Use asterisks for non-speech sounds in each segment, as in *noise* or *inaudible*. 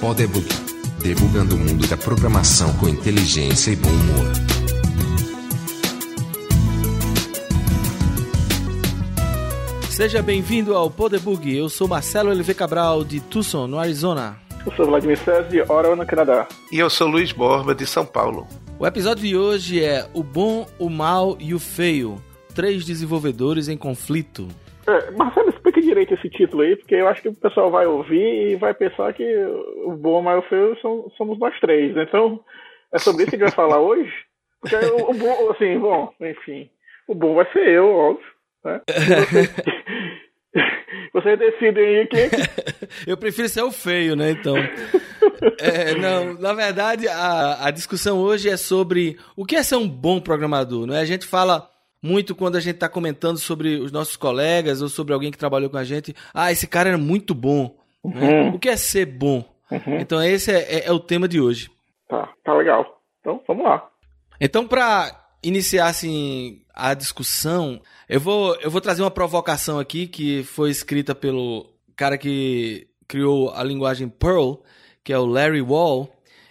Podebug. Debugando o mundo da programação com inteligência e bom humor. Seja bem-vindo ao Podebug. Eu sou Marcelo LV Cabral, de Tucson, no Arizona. Eu sou Vladimir César, de Ottawa, no Canadá. E eu sou Luiz Borba, de São Paulo. O episódio de hoje é O Bom, o Mal e o Feio. Três desenvolvedores em conflito. É, Marcelo, explica direito esse título aí, porque eu acho que o pessoal vai ouvir e vai pensar que o bom, e o feio somos nós três. Então, é sobre isso que a gente vai falar hoje. Porque o, o bom, assim, bom, enfim, o bom vai ser eu, óbvio. Né? *laughs* Vocês decidem aí quem. *laughs* Eu prefiro ser o feio, né? Então. É, não, na verdade, a, a discussão hoje é sobre o que é ser um bom programador. Não é? A gente fala muito quando a gente está comentando sobre os nossos colegas ou sobre alguém que trabalhou com a gente. Ah, esse cara era muito bom. Né? Uhum. Né? O que é ser bom? Uhum. Então, esse é, é, é, o tema de hoje. Tá, tá legal. Então, vamos lá. Então, para iniciar assim, a discussão, eu vou, eu vou trazer uma provocação aqui que foi escrita pelo cara que criou a linguagem Perl, que é o Larry Wall,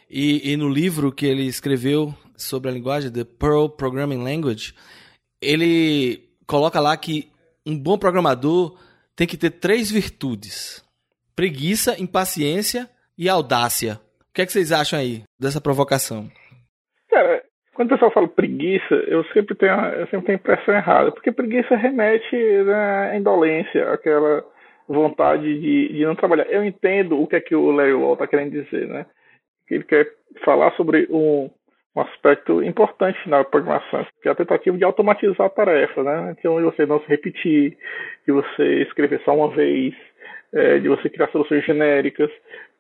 e, e no livro que ele escreveu sobre a linguagem, The Perl Programming Language, ele coloca lá que um bom programador tem que ter três virtudes: preguiça, impaciência e audácia. O que, é que vocês acham aí dessa provocação? Cara, quando o pessoal fala preguiça, eu sempre tenho, eu sempre tenho a impressão errada, porque preguiça remete né, à indolência, aquela vontade de, de não trabalhar. Eu entendo o que é que o Larry Wall está querendo dizer, né? Ele quer falar sobre um, um aspecto importante na programação, que é a tentativa de automatizar a tarefa, né? Então, de você não se repetir, de você escrever só uma vez, é, de você criar soluções genéricas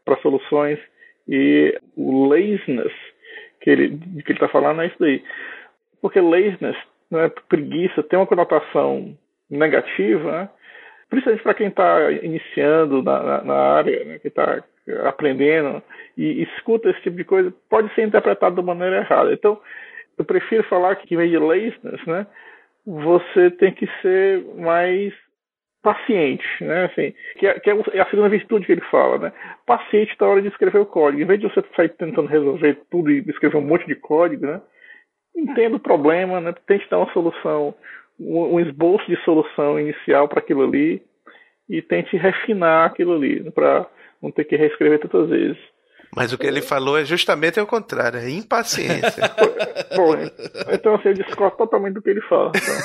para soluções e o laziness que ele que ele está falando é isso daí. Porque laziness, né, preguiça, tem uma conotação negativa, né? principalmente para quem está iniciando na, na, na área, né, está aprendendo e escuta esse tipo de coisa, pode ser interpretado de maneira errada. Então, eu prefiro falar que, em vez de laziness, né, você tem que ser mais paciente, né? Assim, que é, que é a segunda virtude que ele fala, né? Paciente na hora de escrever o código. Em vez de você sair tentando resolver tudo e escrever um monte de código, né? Entenda o problema, né? Tente dar uma solução, um, um esboço de solução inicial para aquilo ali e tente refinar aquilo ali, né? para não ter que reescrever tantas vezes. Mas o que ele falou é justamente o contrário, é impaciência. *laughs* Bom, então assim, eu discordo totalmente do que ele fala. Então.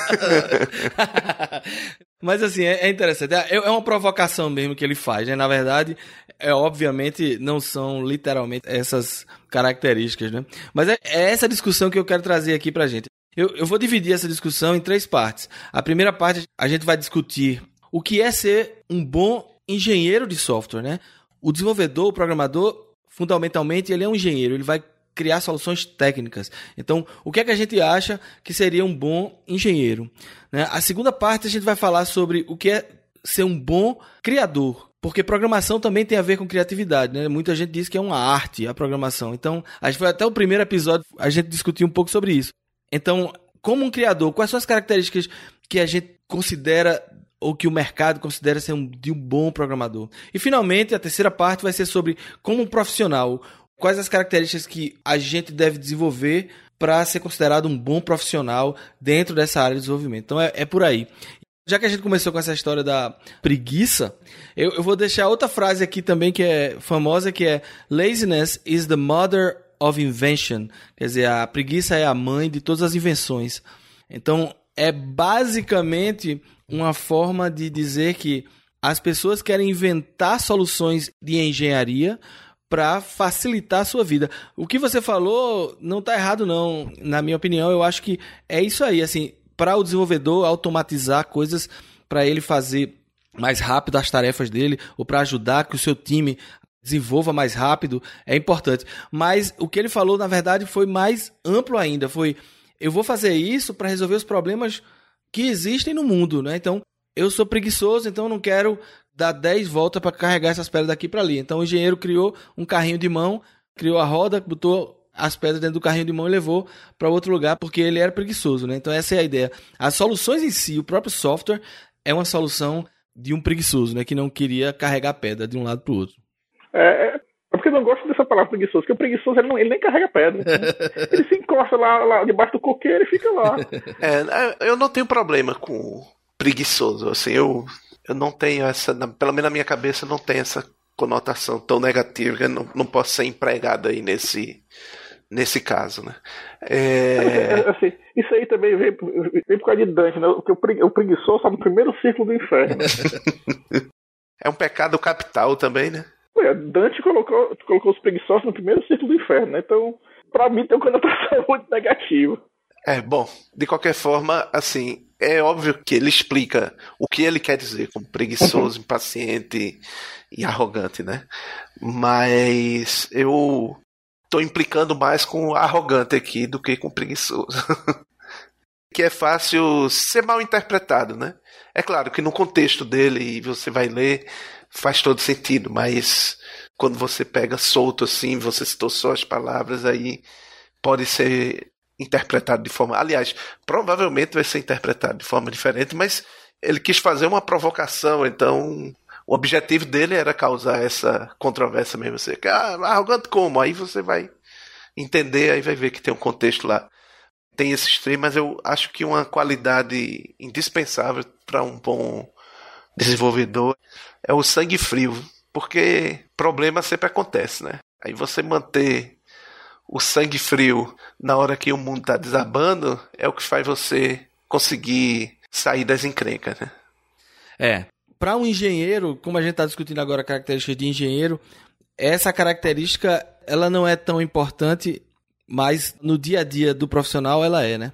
*laughs* Mas assim, é, é interessante. É, é uma provocação mesmo que ele faz, né? Na verdade, é obviamente não são literalmente essas características, né? Mas é, é essa discussão que eu quero trazer aqui pra gente. Eu, eu vou dividir essa discussão em três partes. A primeira parte, a gente vai discutir o que é ser um bom engenheiro de software, né? O desenvolvedor, o programador, fundamentalmente, ele é um engenheiro, ele vai criar soluções técnicas. Então, o que é que a gente acha que seria um bom engenheiro? Né? A segunda parte a gente vai falar sobre o que é ser um bom criador. Porque programação também tem a ver com criatividade, né? Muita gente diz que é uma arte a programação. Então, a gente foi até o primeiro episódio, a gente discutiu um pouco sobre isso. Então, como um criador, quais são as características que a gente considera ou que o mercado considera ser um, de um bom programador. E finalmente, a terceira parte vai ser sobre como um profissional, quais as características que a gente deve desenvolver para ser considerado um bom profissional dentro dessa área de desenvolvimento. Então é, é por aí. Já que a gente começou com essa história da preguiça, eu, eu vou deixar outra frase aqui também que é famosa, que é Laziness is the mother of invention. Quer dizer, a preguiça é a mãe de todas as invenções. Então, é basicamente uma forma de dizer que as pessoas querem inventar soluções de engenharia para facilitar a sua vida. O que você falou não está errado não, na minha opinião, eu acho que é isso aí, assim, para o desenvolvedor automatizar coisas para ele fazer mais rápido as tarefas dele ou para ajudar que o seu time desenvolva mais rápido, é importante. Mas o que ele falou, na verdade, foi mais amplo ainda, foi eu vou fazer isso para resolver os problemas que existem no mundo, né? Então, eu sou preguiçoso, então não quero dar 10 voltas para carregar essas pedras daqui para ali. Então, o engenheiro criou um carrinho de mão, criou a roda, botou as pedras dentro do carrinho de mão e levou para outro lugar porque ele era preguiçoso, né? Então essa é a ideia. As soluções em si, o próprio software é uma solução de um preguiçoso, né? Que não queria carregar pedra de um lado para o outro. É, é eu não gosto dessa palavra preguiçoso, porque o preguiçoso ele, não, ele nem carrega pedra. *laughs* ele se encosta lá, lá debaixo do coqueiro e fica lá. *laughs* É, eu não tenho problema com preguiçoso, assim, eu, eu não tenho essa, pelo menos na minha cabeça não tem essa conotação tão negativa que eu não, não posso ser empregado aí nesse, nesse caso, né? É... Assim, isso aí também vem, vem por causa de Dante, né? Porque o preguiçoso está no primeiro círculo do inferno. *laughs* é um pecado capital também, né? Dante colocou, colocou os preguiçosos no primeiro círculo do inferno, né? Então, pra mim tem uma conotação muito negativa. É, bom, de qualquer forma, assim, é óbvio que ele explica o que ele quer dizer como preguiçoso, *laughs* impaciente e arrogante, né? Mas eu tô implicando mais com arrogante aqui do que com preguiçoso. *laughs* que é fácil ser mal interpretado, né? É claro que no contexto dele você vai ler faz todo sentido, mas quando você pega solto assim, você citou só as palavras, aí pode ser interpretado de forma. Aliás, provavelmente vai ser interpretado de forma diferente, mas ele quis fazer uma provocação, então o objetivo dele era causar essa controvérsia mesmo. Você, ah, arrogante como? Aí você vai entender, aí vai ver que tem um contexto lá. Tem esse extremo, mas eu acho que uma qualidade indispensável para um bom desenvolvedor é o sangue frio, porque problema sempre acontece, né? Aí você manter o sangue frio na hora que o mundo está desabando é o que faz você conseguir sair das encrencas, né? É. Para um engenheiro, como a gente está discutindo agora a característica de engenheiro, essa característica ela não é tão importante, mas no dia a dia do profissional ela é, né?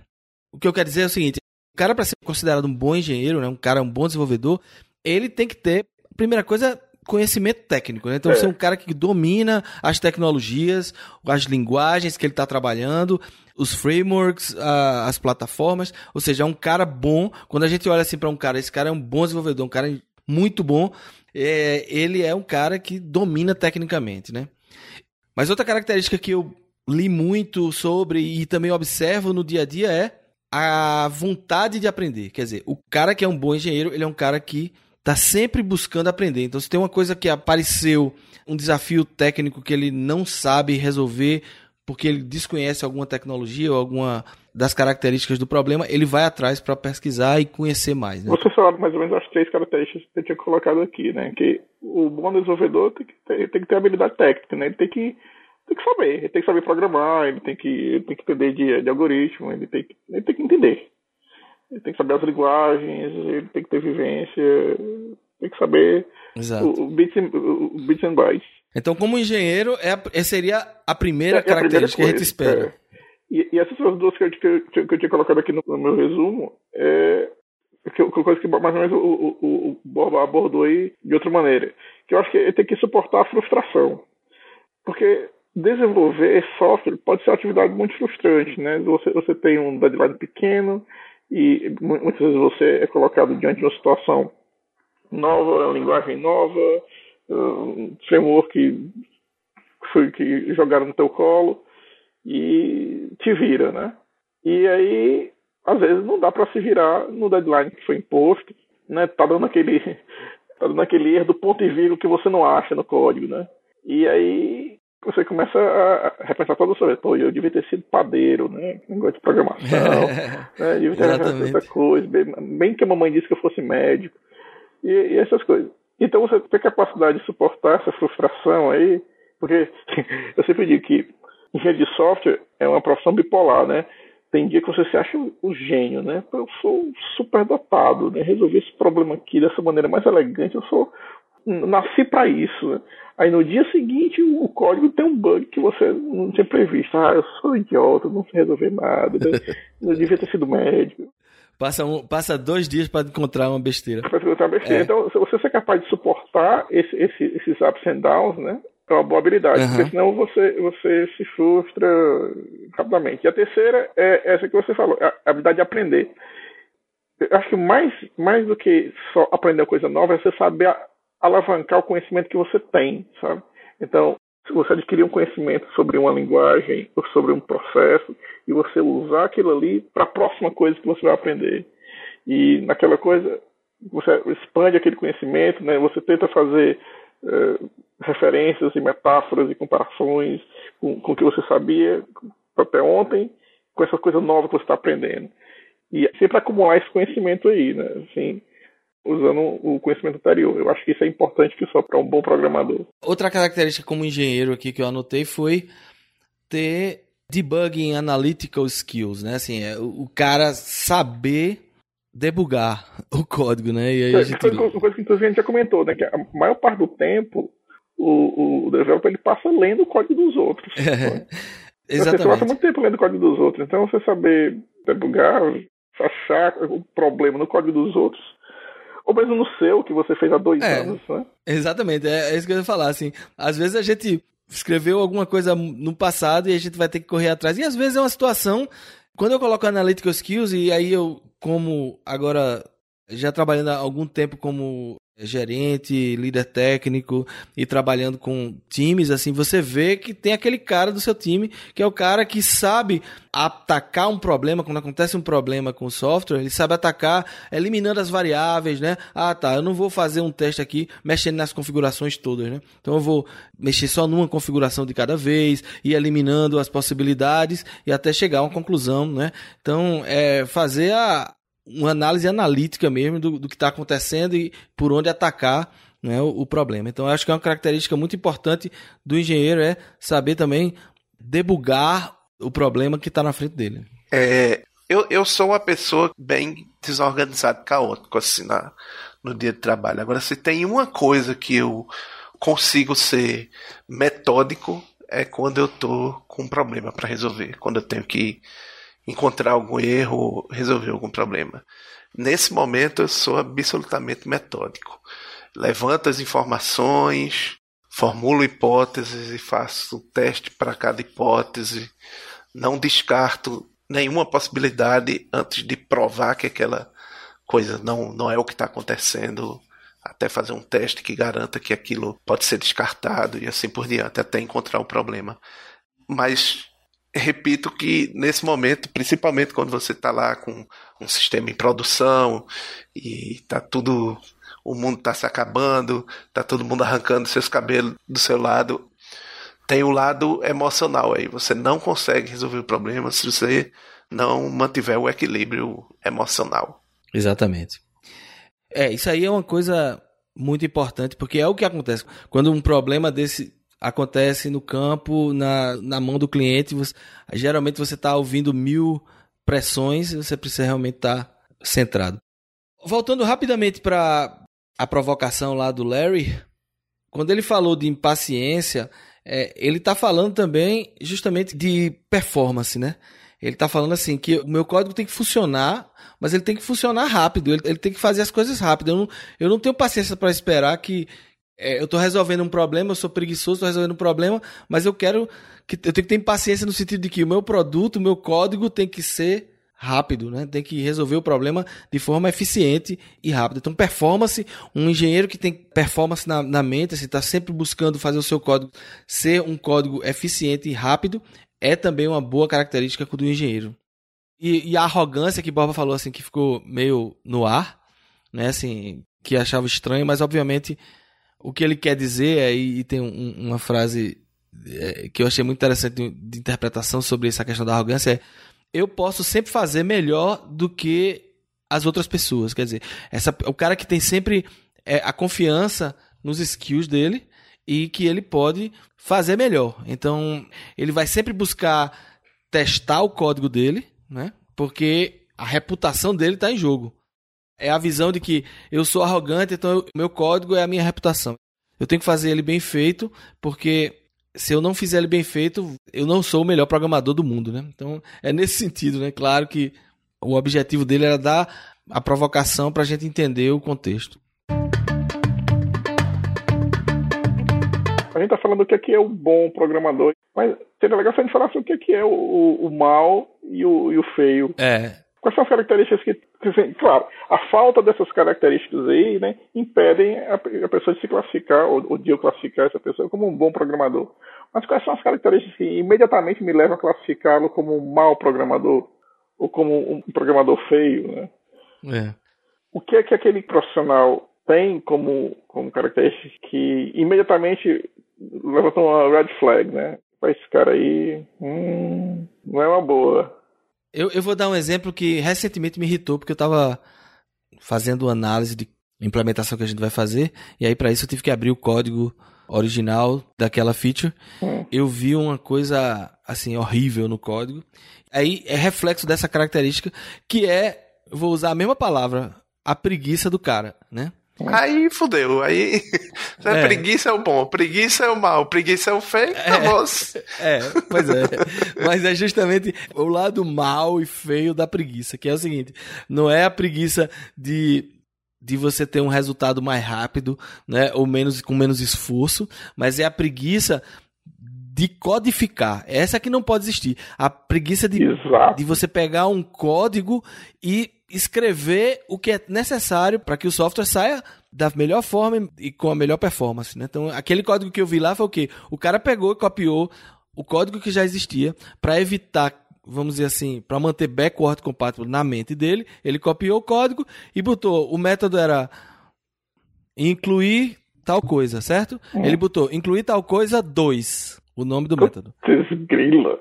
O que eu quero dizer é o seguinte: o cara para ser considerado um bom engenheiro, né, um cara um bom desenvolvedor, ele tem que ter primeira coisa, conhecimento técnico. Né? Então, é. você é um cara que domina as tecnologias, as linguagens que ele está trabalhando, os frameworks, as plataformas. Ou seja, é um cara bom. Quando a gente olha assim para um cara, esse cara é um bom desenvolvedor, um cara muito bom. É, ele é um cara que domina tecnicamente, né? Mas outra característica que eu li muito sobre e também observo no dia a dia é a vontade de aprender. Quer dizer, o cara que é um bom engenheiro, ele é um cara que está sempre buscando aprender. Então, se tem uma coisa que apareceu, um desafio técnico que ele não sabe resolver porque ele desconhece alguma tecnologia ou alguma das características do problema, ele vai atrás para pesquisar e conhecer mais. Né? Você falou mais ou menos as três características que eu tinha colocado aqui, né? Que o bom desenvolvedor tem que ter, tem que ter habilidade técnica, né? Ele tem que tem que saber, ele tem que saber programar, ele tem que, ele tem que entender de, de algoritmo, ele tem, que, ele tem que entender. Ele tem que saber as linguagens, ele tem que ter vivência, tem que saber o, o, bits and, o bits and bytes. Então, como engenheiro, é, seria a primeira é, característica é a primeira que a gente espera. É. E, e, essas são as duas que eu, que, eu, que eu tinha colocado aqui no, no meu resumo. É, que, coisa que mais ou menos o, o, o abordou aí de outra maneira. Que eu acho que ele tem que suportar a frustração. Porque desenvolver software pode ser uma atividade muito frustrante, né? Você, você tem um deadline pequeno, e muitas vezes você é colocado diante de uma situação nova, uma linguagem nova, um framework que, foi, que jogaram no teu colo e te vira, né? E aí, às vezes, não dá para se virar no deadline que foi imposto, né? Tá dando aquele, *laughs* tá dando aquele erro do ponto e vírgula que você não acha no código, né? E aí você começa a repensar toda a sua vida. Pô, eu devia ter sido padeiro, né? Negócio de programação. *laughs* né? Devia ter feito essa coisa. Bem, bem, que a mamãe disse que eu fosse médico. E, e, essas coisas. Então você tem capacidade de suportar essa frustração aí, porque *laughs* eu sempre digo que engenharia de software é uma profissão bipolar, né? Tem dia que você se acha o gênio, né? Eu sou super dotado, né? Resolvi esse problema aqui dessa maneira mais elegante. Eu sou nasci para isso. Né? Aí no dia seguinte o código tem um bug que você não tinha previsto. Ah, eu sou idiota, não sei resolver nada. Né? *laughs* Eu devia ter sido médico. Passa, um, passa dois dias para encontrar uma besteira. Para encontrar uma besteira. É. Então, se você ser capaz de suportar esse, esse, esses ups and downs, né? É uma boa habilidade, uhum. porque senão você, você se frustra rapidamente. E a terceira é essa que você falou, a habilidade de aprender. Eu acho que mais, mais do que só aprender coisa nova é você saber alavancar o conhecimento que você tem, sabe? Então, se você adquirir um conhecimento sobre uma linguagem ou sobre um processo e você usar aquilo ali para a próxima coisa que você vai aprender. E naquela coisa, você expande aquele conhecimento, né? você tenta fazer uh, referências e metáforas e comparações com, com o que você sabia até ontem, com essa coisa nova que você está aprendendo. E sempre acumular esse conhecimento aí, né? Assim, usando o conhecimento anterior. Eu acho que isso é importante que só para um bom programador. Outra característica como engenheiro aqui que eu anotei foi ter debugging analytical skills, né? Assim, é o cara saber debugar o código, né? E aí a gente... Uma coisa que a gente já comentou, né? Que a maior parte do tempo o, o developer ele passa lendo o código dos outros. *laughs* É, exatamente. Você passa muito tempo lendo o código dos outros. Então você saber debugar, achar o problema no código dos outros ou mesmo no seu, que você fez há dois é, anos, né? Exatamente, é, é, isso que eu ia falar, assim, às vezes a gente escreveu alguma coisa no passado e a gente vai ter que correr atrás, e às vezes é uma situação, quando eu coloco Analytical Skills, e aí eu, como agora, já trabalhando há algum tempo como gerente, líder técnico e trabalhando com times, assim, você vê que tem aquele cara do seu time que é o cara que sabe atacar um problema, quando acontece um problema com o software, ele sabe atacar eliminando as variáveis, né? Ah, tá, eu não vou fazer um teste aqui mexendo nas configurações todas, né? Então eu vou mexer só numa configuração de cada vez e eliminando as possibilidades e até chegar a uma conclusão, né? Então, é fazer a, uma análise analítica mesmo do, do que está acontecendo e por onde atacar né, o, o, problema. Então, acho que é uma característica muito importante do engenheiro é saber também debugar o problema que está na frente dele. É, eu, eu sou uma pessoa bem desorganizada, caótico assim na, no dia de trabalho. Agora, se tem uma coisa que eu consigo ser metódico é quando eu tô com um problema para resolver, quando eu tenho que encontrar algum erro, resolver algum problema. Nesse momento eu sou absolutamente metódico. Levanto as informações, formulo hipóteses e faço teste para cada hipótese. Não descarto nenhuma possibilidade antes de provar que aquela coisa não, não é o que está acontecendo, até fazer um teste que garanta que aquilo pode ser descartado e assim por diante, até encontrar o problema. Mas repito que nesse momento, principalmente quando você está lá com um sistema em produção e está tudo, o mundo está se acabando, está todo mundo arrancando seus cabelos do seu lado, tem o um lado emocional aí. Você não consegue resolver o problema se você não mantiver o equilíbrio emocional. Exatamente. É, isso aí é uma coisa muito importante, porque é o que acontece. Quando um problema desse acontece no campo, na, na mão do cliente. Você, geralmente você está ouvindo mil pressões e você precisa realmente estar tá centrado. Voltando rapidamente para a provocação lá do Larry, quando ele falou de impaciência, é, ele está falando também justamente de performance, né? Ele está falando assim que o meu código tem que funcionar, mas ele tem que funcionar rápido, ele, ele tem que fazer as coisas rápido. Eu não, eu não tenho paciência para esperar que, é, eu estou resolvendo um problema, eu sou preguiçoso, estou resolvendo um problema, mas eu quero que eu tenho que ter paciência no sentido de que o meu produto, o meu código tem que ser rápido, né? Tem que resolver o problema de forma eficiente e rápida. Então, performance, um engenheiro que tem performance na, na mente, está assim, tá sempre buscando fazer o seu código ser um código eficiente e rápido, é também uma boa característica do engenheiro. E, e a arrogância que Borba falou assim, que ficou meio no ar, né? Assim, que achava estranho, mas obviamente o que ele quer dizer é, e tem um, uma frase é, que eu achei muito interessante de, de, interpretação sobre essa questão da arrogância é eu posso sempre fazer melhor do que as outras pessoas. Quer dizer, essa, o cara que tem sempre é, a confiança nos skills dele e que ele pode fazer melhor. Então, ele vai sempre buscar testar o código dele, né? Porque a reputação dele está em jogo. É a visão de que eu sou arrogante, então o meu código é a minha reputação. Eu tenho que fazer ele bem feito, porque se eu não fizer ele bem feito, eu não sou o melhor programador do mundo, né? Então é nesse sentido, né? Claro que o objetivo dele era dar a provocação para a gente entender o contexto. A gente está falando o que é, que é o bom programador, mas seria legal se a gente falasse o que é, que é o, o, o mal e o, e o feio. É, Quais são as características que, assim, claro, a falta dessas características aí, né, impedem a, a pessoa de se classificar ou, ou, de eu classificar essa pessoa como um bom programador. Mas quais são as características que imediatamente me levam a classificá-lo como um mau programador ou como um programador feio, né? É. O que é que aquele profissional tem como, como característica que imediatamente levanta uma red flag, né? Esse cara aí hum, não é uma boa. Eu, eu vou dar um exemplo que recentemente me irritou, porque eu estava fazendo análise de implementação que a gente vai fazer, e aí para isso eu tive que abrir o código original daquela feature. Hum. Eu vi uma coisa assim horrível no código. Aí é reflexo dessa característica que é, vou usar a mesma palavra, a preguiça do cara, né? Aí fudeu. Aí *laughs* é. preguiça é o bom, preguiça é o mal, preguiça é o feio, é, *laughs* é, pois é. Mas é justamente o lado mal e feio da preguiça, que é o seguinte: não é a preguiça de de você ter um resultado mais rápido, né, ou menos com menos esforço, mas é a preguiça de codificar. Essa que não pode existir. A preguiça de, de você pegar um código e escrever o que é necessário para que o software saia da melhor forma e com a melhor performance. Né? Então, aquele código que eu vi lá foi o quê? O cara pegou e copiou o código que já existia para evitar, vamos dizer assim, para manter backward compatible na mente dele. Ele copiou o código e botou. O método era incluir tal coisa, certo? Hum. Ele botou incluir tal coisa 2, o nome do método. Grila.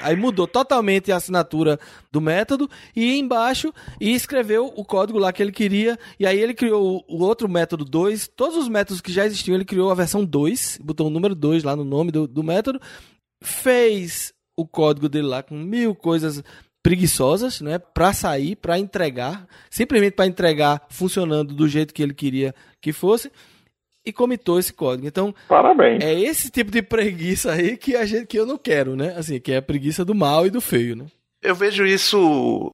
Aí mudou totalmente a assinatura do método e embaixo e escreveu o código lá que ele queria. E aí ele criou o outro método 2. Todos os métodos que já existiam, ele criou a versão 2, botou o número 2 lá no nome do, do método. Fez o código dele lá com mil coisas preguiçosas, né, para sair, para entregar, simplesmente para entregar funcionando do jeito que ele queria que fosse e comitou esse código. Então, Parabéns. é esse tipo de preguiça aí que a gente que eu não quero, né? Assim, que é a preguiça do mal e do feio, né? Eu vejo isso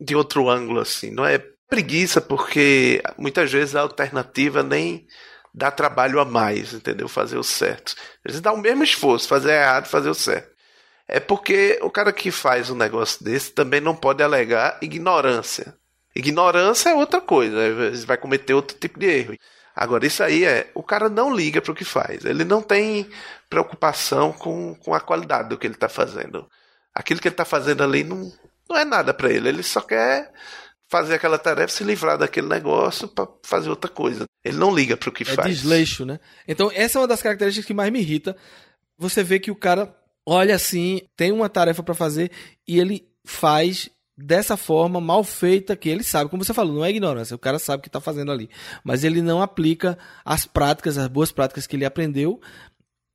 de outro ângulo assim, não é preguiça porque muitas vezes a alternativa nem dá trabalho a mais, entendeu? Fazer o certo. Eles dão o mesmo esforço, fazer errado, fazer o certo. É porque o cara que faz um negócio desse também não pode alegar ignorância. Ignorância é outra coisa, ele vai cometer outro tipo de erro. Agora, isso aí é. O cara não liga para o que faz. Ele não tem preocupação com, com a qualidade do que ele está fazendo. Aquilo que ele está fazendo ali não, não é nada para ele. Ele só quer fazer aquela tarefa, se livrar daquele negócio para fazer outra coisa. Ele não liga para o que é faz. É desleixo, né? Então, essa é uma das características que mais me irrita. Você vê que o cara olha assim, tem uma tarefa para fazer e ele faz dessa forma mal feita que ele sabe, como você falou, não é ignorância, o cara sabe o que está fazendo ali, mas ele não aplica as práticas, as boas práticas que ele aprendeu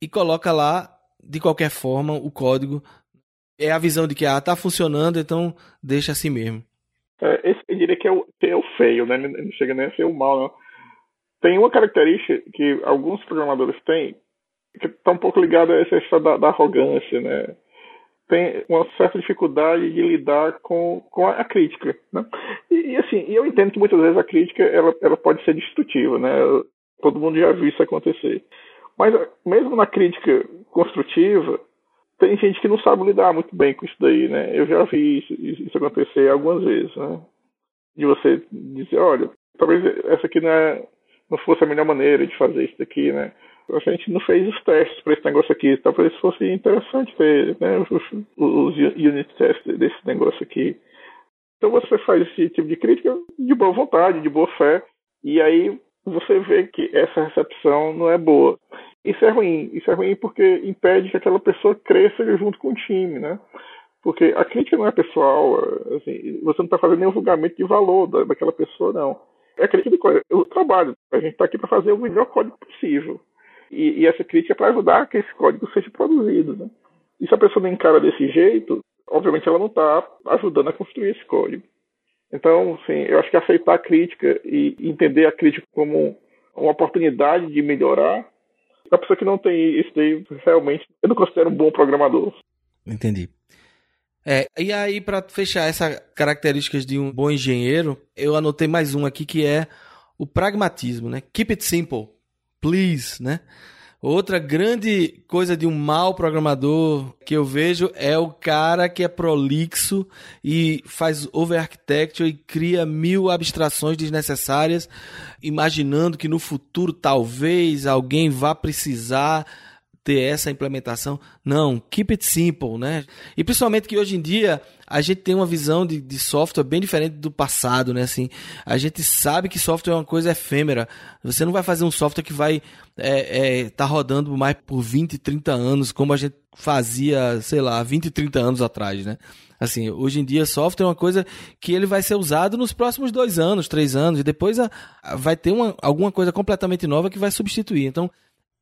e coloca lá de qualquer forma o código. É a visão de que ah, tá funcionando, então deixa assim mesmo. É, esse, eu diria que é, o, que é o feio, né? Não chega nem a ser o mal, não. Tem uma característica que alguns programadores têm que está um pouco ligada a essa história da, da arrogância, né? Tem uma certa dificuldade de lidar com, com a crítica. Né? E, e, assim, eu entendo que muitas vezes a crítica ela, ela pode ser destrutiva, né? Todo mundo já viu isso acontecer. Mas mesmo na crítica construtiva, tem gente que não sabe lidar muito bem com isso daí, né? Eu já vi isso, isso acontecer algumas vezes, né? De você dizer, olha, talvez essa aqui não, é, não fosse a melhor maneira de fazer isso daqui, né? A gente não fez os testes para esse negócio aqui. Talvez fosse interessante ter né, os, os unit tests desse negócio aqui. Então você faz esse tipo de crítica de boa vontade, de boa fé, e aí você vê que essa recepção não é boa. Isso é ruim. Isso é ruim porque impede que aquela pessoa cresça junto com o time, né? Porque a crítica não é pessoal, assim, você não está fazendo nenhum julgamento de valor daquela pessoa, não. É crítica coisa. O trabalho. A gente está aqui para fazer o melhor código possível. E, e essa crítica é para ajudar que esse código seja produzido. Né? E se a pessoa não encara desse jeito, obviamente ela não está ajudando a construir esse código. Então, sim, eu acho que aceitar a crítica e entender a crítica como uma oportunidade de melhorar, a pessoa que não tem isso daí, realmente, eu não considero um bom programador. Entendi. É, e aí, para fechar essas características de um bom engenheiro, eu anotei mais um aqui que é o pragmatismo, né? Keep it simple please, né? Outra grande coisa de um mau programador que eu vejo é o cara que é prolixo e faz over-architecture e cria mil abstrações desnecessárias, imaginando que no futuro talvez alguém vá precisar ter essa implementação. Não, keep it simple, né? E principalmente que hoje em dia a gente tem uma visão de, de software bem diferente do passado, né? Assim, a gente sabe que software é uma coisa efêmera. Você não vai fazer um software que vai é, é, tá rodando mais por 20, 30 anos, como a gente fazia, sei lá, 20, 30 anos atrás, né? Assim, hoje em dia, software é uma coisa que ele vai ser usado nos próximos dois anos, três anos, e depois a, a, vai ter uma, alguma coisa completamente nova que vai substituir. Então,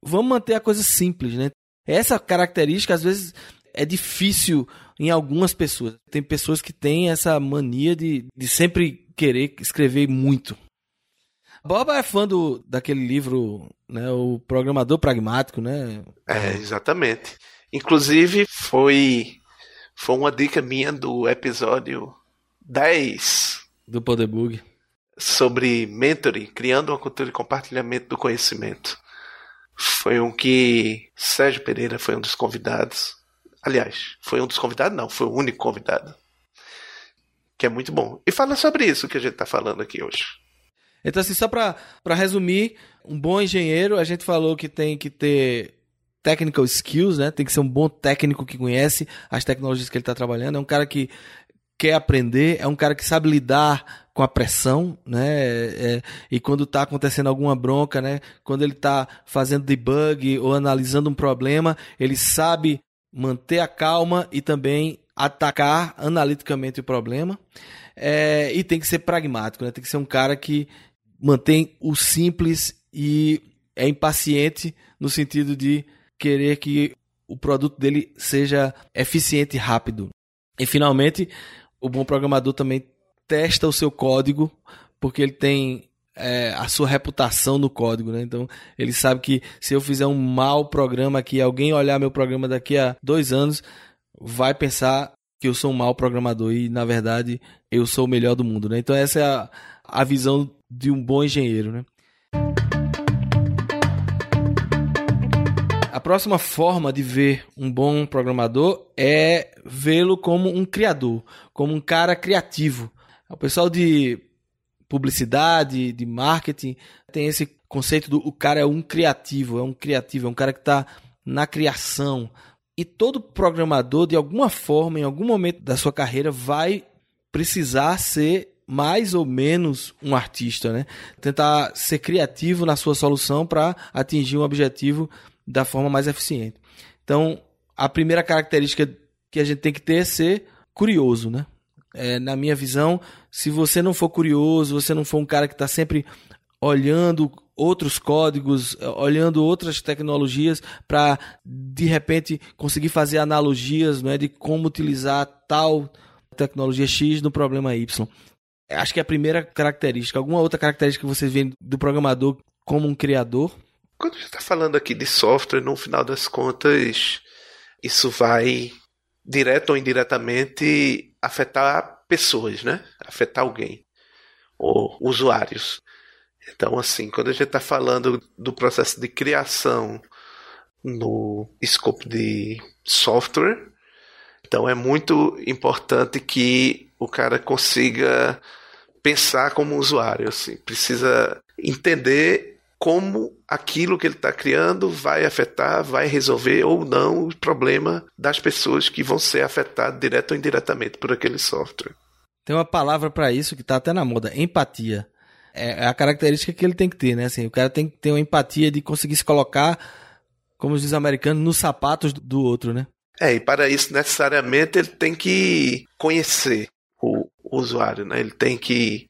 vamos manter a coisa simples, né? Essa característica, às vezes, é difícil em algumas pessoas. Tem pessoas que têm essa mania de, de sempre querer escrever muito. Boba é fã do, daquele livro, né, o Programador Pragmático, né? É, exatamente. Inclusive, foi, foi uma dica minha do episódio 10 do Poderbug sobre mentoring, criando uma cultura de compartilhamento do conhecimento. Foi um que Sérgio Pereira foi um dos convidados. Aliás, foi um dos convidados, não, foi o único convidado. Que é muito bom. E fala sobre isso que a gente está falando aqui hoje. Então, assim, só para resumir, um bom engenheiro, a gente falou que tem que ter technical skills, né? Tem que ser um bom técnico que conhece as tecnologias que ele está trabalhando. É um cara que quer aprender, é um cara que sabe lidar com a pressão, né? É, e quando está acontecendo alguma bronca, né? Quando ele está fazendo debug ou analisando um problema, ele sabe manter a calma e também atacar analiticamente o problema. É, e tem que ser pragmático, né? Tem que ser um cara que mantém o simples e é impaciente no sentido de querer que o produto dele seja eficiente e rápido. E finalmente, o bom programador também testa o seu código, porque ele tem é, a sua reputação no código, né? Então ele sabe que se eu fizer um mau programa aqui, alguém olhar meu programa daqui a dois anos, vai pensar que eu sou um mau programador e na verdade eu sou o melhor do mundo, né? Então essa é a, a visão de um bom engenheiro, né? A próxima forma de ver um bom programador é vê-lo como um criador, como um cara criativo. O pessoal de publicidade, de marketing, tem esse conceito do o cara é um criativo, é um criativo, é um cara que está na criação. E todo programador, de alguma forma, em algum momento da sua carreira, vai precisar ser mais ou menos um artista, né? Tentar ser criativo na sua solução para atingir um objetivo da forma mais eficiente. Então, a primeira característica que a gente tem que ter é ser curioso, né? É, na minha visão, se você não for curioso, você não for um cara que está sempre olhando outros códigos, olhando outras tecnologias para de repente conseguir fazer analogias, não é, de como utilizar tal tecnologia X no problema Y. Acho que é a primeira característica. Alguma outra característica que vocês veem do programador como um criador? Quando a gente está falando aqui de software, no final das contas, isso vai direto ou indiretamente afetar pessoas, né? Afetar alguém ou usuários. Então, assim, quando a gente está falando do processo de criação no escopo de software, então é muito importante que o cara consiga pensar como usuário, assim, precisa entender como aquilo que ele está criando vai afetar, vai resolver ou não o problema das pessoas que vão ser afetadas direto ou indiretamente por aquele software. Tem uma palavra para isso que está até na moda, empatia. É, é a característica que ele tem que ter, né? Assim, o cara tem que ter uma empatia de conseguir se colocar, como diz os americanos, nos sapatos do outro, né? É, e para isso necessariamente ele tem que conhecer o usuário, né? Ele tem que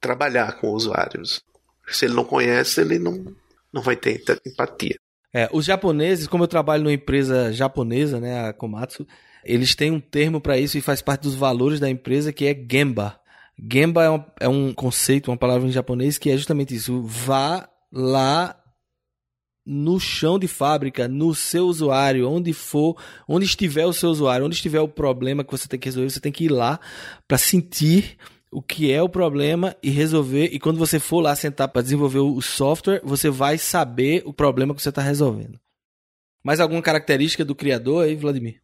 trabalhar com usuários. Se ele não conhece, ele não, não vai ter empatia. É, os japoneses, como eu trabalho numa empresa japonesa, né, a Komatsu, eles têm um termo para isso e faz parte dos valores da empresa que é Gemba. Gemba é um, é um conceito, uma palavra em japonês que é justamente isso. Vá lá no chão de fábrica, no seu usuário, onde for, onde estiver o seu usuário, onde estiver o problema que você tem que resolver, você tem que ir lá para sentir o que é o problema e resolver. E quando você for lá sentar para desenvolver o software, você vai saber o problema que você está resolvendo. Mais alguma característica do criador aí, Vladimir?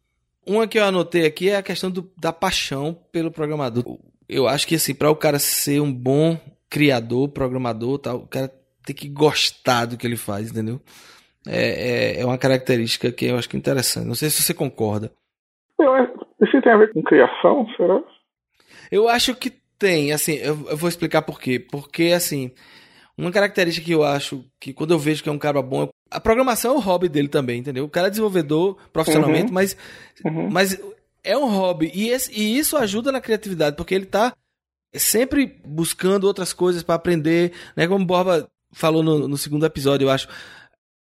Uma que eu anotei aqui é a questão do, da paixão pelo programador. Eu acho que assim, para o cara ser um bom criador, programador, tal, o cara tem que gostar do que ele faz, entendeu? É, é, é uma característica que eu acho que é interessante. Não sei se você concorda. Isso tem a ver com criação, será? Eu acho que tem, assim, eu, eu vou explicar por quê. Porque, assim, uma característica que eu acho que quando eu vejo que é um cara bom, a programação é o hobby dele também, entendeu? O cara é desenvolvedor profissionalmente, uhum. Mas, uhum. mas é um hobby. E, esse, e isso ajuda na criatividade, porque ele tá sempre buscando outras coisas para aprender, né? Como o Borba falou no, no segundo episódio, eu acho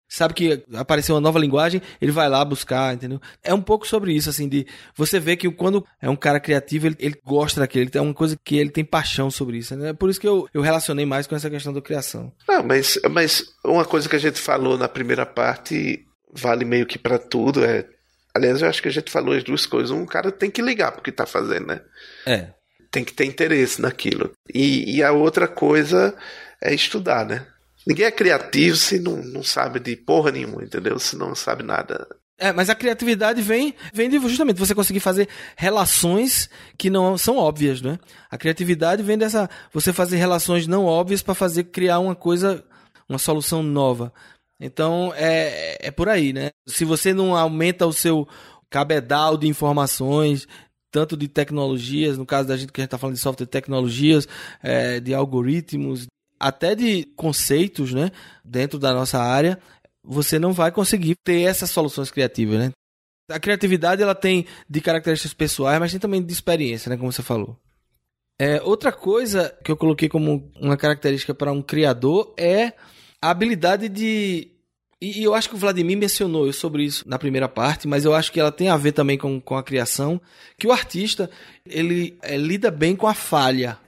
sabe que apareceu uma nova linguagem, ele vai lá buscar, entendeu? É um pouco sobre isso, assim, de você vê que quando é um cara criativo, ele, ele gosta daquilo, tem uma coisa que ele tem paixão sobre isso, né? Por isso que eu, eu relacionei mais com essa questão da criação. Ah, mas, mas uma coisa que a gente falou na primeira parte vale meio que para tudo, é Aliás, eu acho que a gente falou as duas coisas. Um cara tem que ligar pro que tá fazendo, né? É. Tem que ter interesse naquilo. E, e a outra coisa é estudar, né? Ninguém é criativo se não, não sabe de porra nenhuma, entendeu? Se não sabe nada. É, mas a criatividade vem, vem de justamente você conseguir fazer relações que não são óbvias, né? A criatividade vem dessa você fazer relações não óbvias para fazer criar uma coisa, uma solução nova. Então é, é por aí, né? Se você não aumenta o seu cabedal de informações, tanto de tecnologias, no caso da gente que a gente está falando de software de tecnologias, é, de algoritmos, até de conceitos, né, dentro da nossa área, você não vai conseguir ter essas soluções criativas, né? A criatividade ela tem de características pessoais, mas tem também de experiência, né, como você falou. É, outra coisa que eu coloquei como uma característica para um criador é a habilidade de e, eu acho que o Vladimir mencionou sobre isso na primeira parte, mas eu acho que ela tem a ver também com, com a criação, que o artista ele é, lida bem com a falha,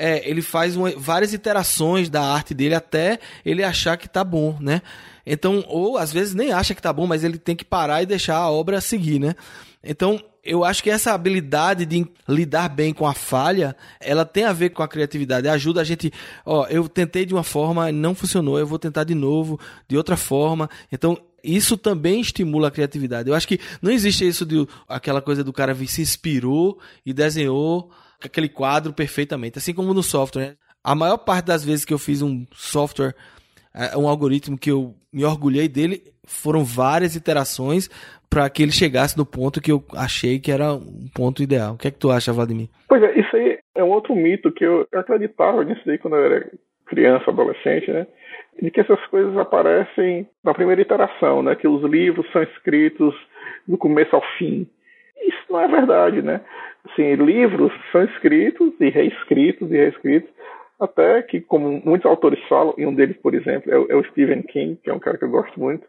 é, ele faz uma, várias iterações da arte dele até ele achar que tá bom, né? Então, ou às vezes nem acha que tá bom, mas ele tem que parar e deixar a obra seguir, né? Então, eu acho que essa habilidade de lidar bem com a falha, ela tem a ver com a criatividade. Ajuda a gente, ó, eu tentei de uma forma, não funcionou, eu vou tentar de novo, de outra forma. Então, isso também estimula a criatividade. Eu acho que não existe isso de aquela coisa do cara se inspirou e desenhou aquele quadro perfeitamente, assim como no software. Né? A maior parte das vezes que eu fiz um software, é, um algoritmo que eu me orgulhei dele, foram várias iterações para que ele chegasse no ponto que eu achei que era um ponto ideal. O que é que tu acha, Vladimir? Pois é, isso aí é um outro mito que eu acreditava nisso aí quando eu era criança, adolescente, né? De que essas coisas aparecem na primeira iteração, né? Que os livros são escritos do começo ao fim. Isso não é verdade, né? Assim, livros são escritos e reescritos e reescritos, até que, como muitos autores falam, e um deles, por exemplo, é o, é o Stephen King, que é um cara que eu gosto muito,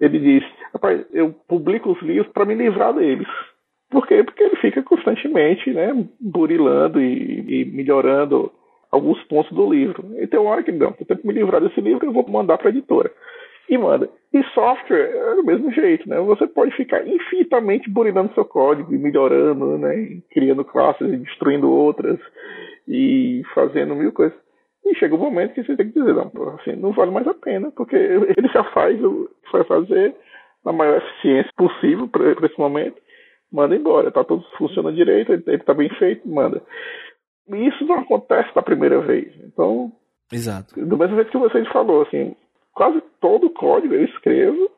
ele diz: rapaz, eu publico os livros para me livrar deles. Por quê? Porque ele fica constantemente né, burilando e, e melhorando alguns pontos do livro. Então, hora que não, eu tenho que me livrar desse livro, eu vou mandar para a editora e manda. E software é do mesmo jeito, né? Você pode ficar infinitamente burilando seu código e melhorando, né? E criando classes e destruindo outras e fazendo mil coisas. E chega um momento que você tem que dizer, não, assim, não vale mais a pena, porque *laughs* ele já faz o que vai fazer na maior eficiência possível para esse momento, manda embora, tá tudo funciona direito, ele, está bem feito, manda. E isso não acontece da primeira vez. Então, Exato. do mesmo jeito que você falou, assim, quase todo o código eu escrevo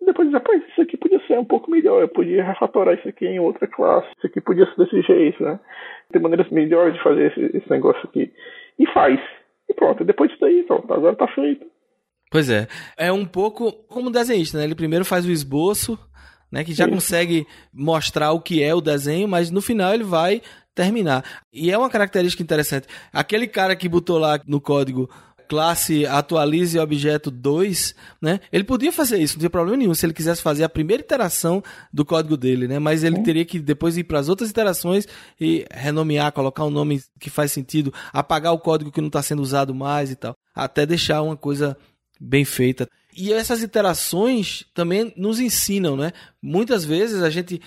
e depois dizer, rapaz, isso aqui podia ser um pouco melhor, eu podia refatorar isso aqui em outra classe, isso aqui podia ser desse jeito, né? Tem maneiras melhores de fazer esse, esse negócio aqui. E faz. E pronto, depois disso daí, pronto, agora tá feito. Pois é. É um pouco como desenhista, né? Ele primeiro faz o esboço, né? Que já Sim. consegue mostrar o que é o desenho, mas no final ele vai terminar. E é uma característica interessante. Aquele cara que botou lá no código classe atualize objeto 2, né? Ele podia fazer isso, não tinha problema nenhum, se ele quisesse fazer a primeira iteração do código dele, né? Mas ele teria que depois ir para as outras iterações e renomear, colocar um nome que faz sentido, apagar o código que não está sendo usado mais e tal, até deixar uma coisa bem feita. E essas iterações também nos ensinam, né? Muitas vezes a gente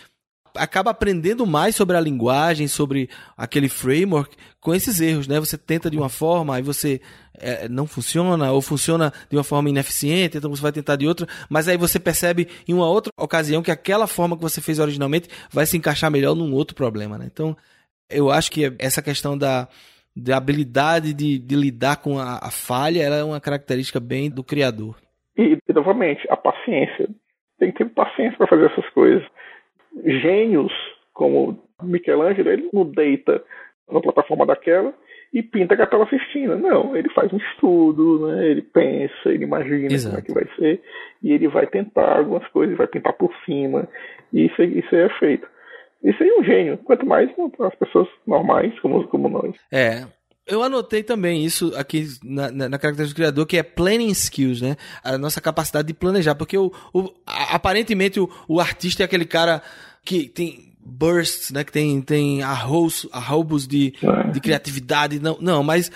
acaba aprendendo mais sobre a linguagem, sobre aquele framework com esses erros, né? Você tenta de uma forma, aí você é, não funciona, ou funciona de uma forma ineficiente, então você vai tentar de outra, mas aí você percebe em uma outra ocasião que aquela forma que você fez originalmente vai se encaixar melhor num outro problema, né? Então, eu acho que essa questão da, da habilidade de, de lidar com a, a falha, é uma característica bem do criador. E, novamente, a paciência. Tem que ter paciência para fazer essas coisas. Gênios como Michelangelo, ele não deita na plataforma daquela e pinta a Capela Sistina. Não, ele faz um estudo, né? ele pensa, ele imagina Exato. como é que vai ser e ele vai tentar algumas coisas, vai pintar por cima. E isso, isso é feito. Isso aí é um gênio. Quanto mais as pessoas normais como, como nós. É, eu anotei também isso aqui na, na, na, característica do criador, que é planning skills, né? A nossa capacidade de planejar. Porque o, o aparentemente o, o, artista é aquele cara que tem bursts, né? Que tem, tem arroubos, arroubos de, é. de criatividade. Não, não, mas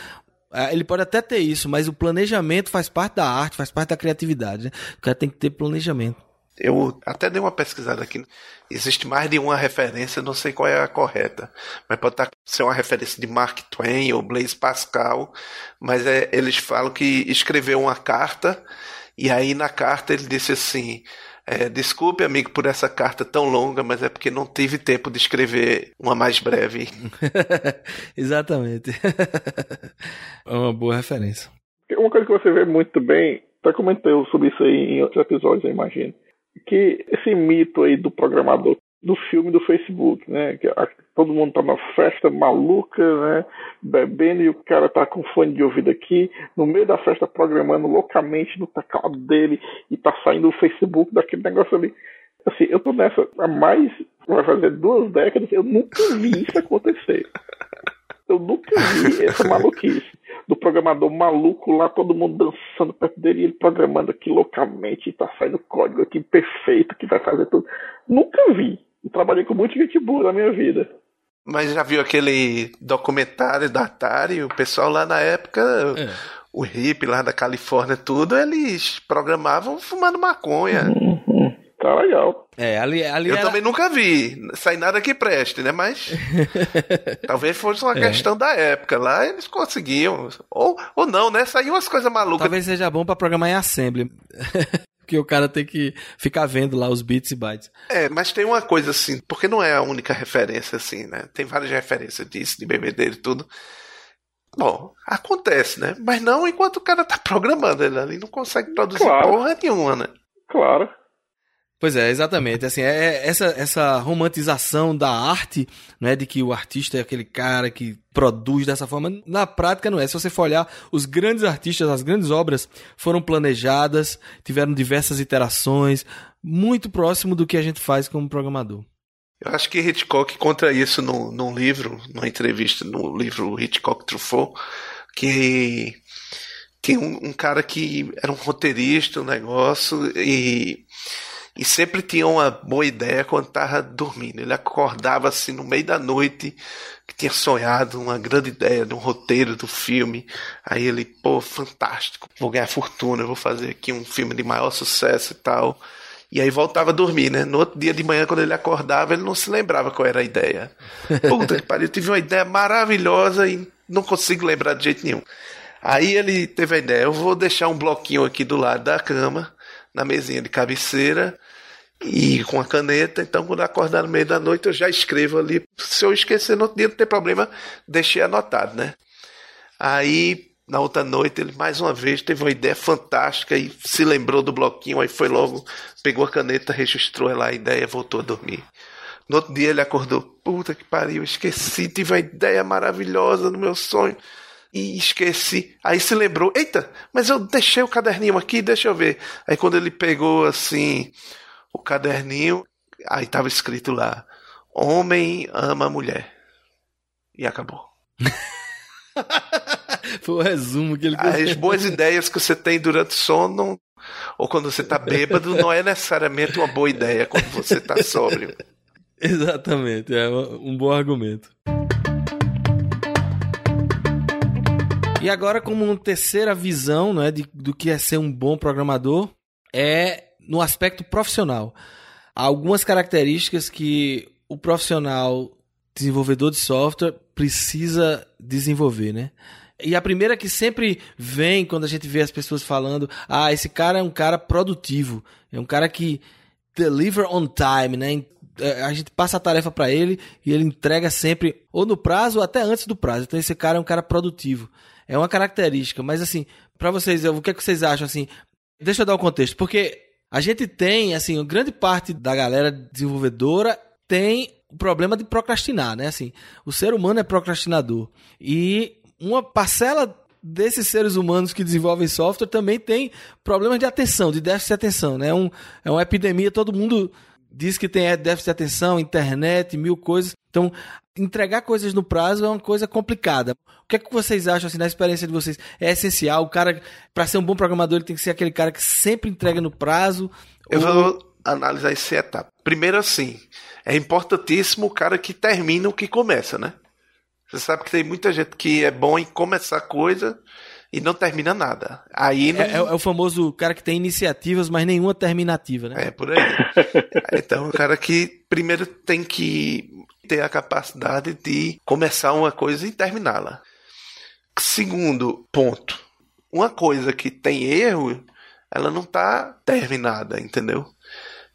é, ele pode até ter isso, mas o planejamento faz parte da arte, faz parte da criatividade. Né? O cara tem que ter planejamento. Eu até dei uma pesquisada aqui. Existe mais de uma referência, não sei qual é a correta, mas pode estar, ser uma referência de Mark Twain ou Blaise Pascal, mas é, eles falam que escreveu uma carta e aí na carta ele disse assim: é, Desculpe, amigo, por essa carta tão longa, mas é porque não tive tempo de escrever uma mais breve. *laughs* Exatamente. é uma boa referência. Uma coisa que você vê muito bem, até comentei sobre isso aí em outros episódios, eu imagino que esse mito aí do programador do filme do Facebook, né? Que todo mundo tá numa festa maluca, né? Bebendo e o cara tá com fone de ouvido aqui, no meio da festa programando loucamente no teclado dele e tá saindo o Facebook daquele negócio ali. Assim, eu tô nessa há mais, vai fazer duas décadas, eu nunca vi isso acontecer. Eu nunca vi essa maluquice do programador maluco lá, todo mundo dançando perto dele e ele programando aqui loucamente, e tá saindo código aqui perfeito que vai fazer tudo. Nunca vi. E trabalhei com muita gente boa na minha vida. Mas já viu aquele documentário da Atari? O pessoal lá na época, é. o hippie lá da Califórnia, tudo, eles programavam fumando maconha. Uhum. Tá legal. É, ali, ali Eu era... também nunca vi. Sai nada que preste, né? Mas. *laughs* talvez fosse uma é. questão da época. Lá eles conseguiam. Ou, ou não, né? Saiu umas coisas malucas. Talvez seja bom para programar em assembly. *laughs* que o cara tem que ficar vendo lá os bits e bytes. É, mas tem uma coisa assim, porque não é a única referência assim, né? Tem várias referências disso, de bebedeiro e tudo. Bom, acontece, né? Mas não enquanto o cara tá *laughs* programando, ele ali não consegue produzir claro. porra nenhuma, né? Claro. Pois é, exatamente. Assim, é, é essa, essa romantização da arte, né, de que o artista é aquele cara que produz dessa forma, na prática não é. Se você for olhar, os grandes artistas, as grandes obras foram planejadas, tiveram diversas iterações, muito próximo do que a gente faz como programador. Eu acho que Hitchcock contra isso no, num livro, numa entrevista no livro Hitchcock Truffaut, que tinha um, um cara que era um roteirista, um negócio, e e sempre tinha uma boa ideia quando estava dormindo. Ele acordava assim no meio da noite, que tinha sonhado uma grande ideia de um roteiro do filme. Aí ele, pô, fantástico, vou ganhar fortuna, vou fazer aqui um filme de maior sucesso e tal. E aí voltava a dormir, né? No outro dia de manhã, quando ele acordava, ele não se lembrava qual era a ideia. *laughs* Puta que pariu, tive uma ideia maravilhosa e não consigo lembrar de jeito nenhum. Aí ele teve a ideia, eu vou deixar um bloquinho aqui do lado da cama, na mesinha de cabeceira, e com a caneta. Então, quando acordar no meio da noite, eu já escrevo ali. Se eu esquecer no outro dia, não tem problema, deixei anotado, né? Aí, na outra noite, ele mais uma vez teve uma ideia fantástica e se lembrou do bloquinho. Aí foi logo, pegou a caneta, registrou lá a ideia, voltou a dormir. No outro dia ele acordou, puta que pariu, esqueci, tive uma ideia maravilhosa no meu sonho e esqueci. Aí se lembrou, eita, mas eu deixei o caderninho aqui, deixa eu ver. Aí quando ele pegou assim o caderninho, aí estava escrito lá: Homem ama mulher. E acabou. *laughs* Foi o resumo que ele As boas ideias que você tem durante o sono ou quando você está bêbado não é necessariamente uma boa ideia quando você está sóbrio. *laughs* Exatamente, é um bom argumento. E agora, como uma terceira visão né, de, do que é ser um bom programador, é no aspecto profissional. Há algumas características que o profissional desenvolvedor de software precisa desenvolver, né? E a primeira que sempre vem quando a gente vê as pessoas falando, ah, esse cara é um cara produtivo, é um cara que deliver on time, né? É, a gente passa a tarefa para ele e ele entrega sempre ou no prazo ou até antes do prazo. Então esse cara é um cara produtivo. É uma característica, mas assim, para vocês, o que é que vocês acham assim? Deixa eu dar o um contexto, porque a gente tem, assim, grande parte da galera desenvolvedora tem o problema de procrastinar, né? Assim, o ser humano é procrastinador. E uma parcela desses seres humanos que desenvolvem software também tem problemas de atenção, de déficit de atenção, né? Um, é uma epidemia, todo mundo diz que tem déficit de atenção, internet, mil coisas. Então, entregar coisas no prazo é uma coisa complicada. O que é que vocês acham, assim, na experiência de vocês? É essencial? O cara, para ser um bom programador, ele tem que ser aquele cara que sempre entrega no prazo? Eu ou... vou analisar esse etapa. Primeiro, assim, é importantíssimo o cara que termina o que começa, né? Você sabe que tem muita gente que é bom em começar coisa e não termina nada. Aí não... é, é, o famoso cara que tem iniciativas, mas nenhuma terminativa, né? É, por aí. *laughs* então, o cara que primeiro tem que ter a capacidade de começar uma coisa e terminá-la. Segundo ponto, uma coisa que tem erro, ela não está terminada, entendeu?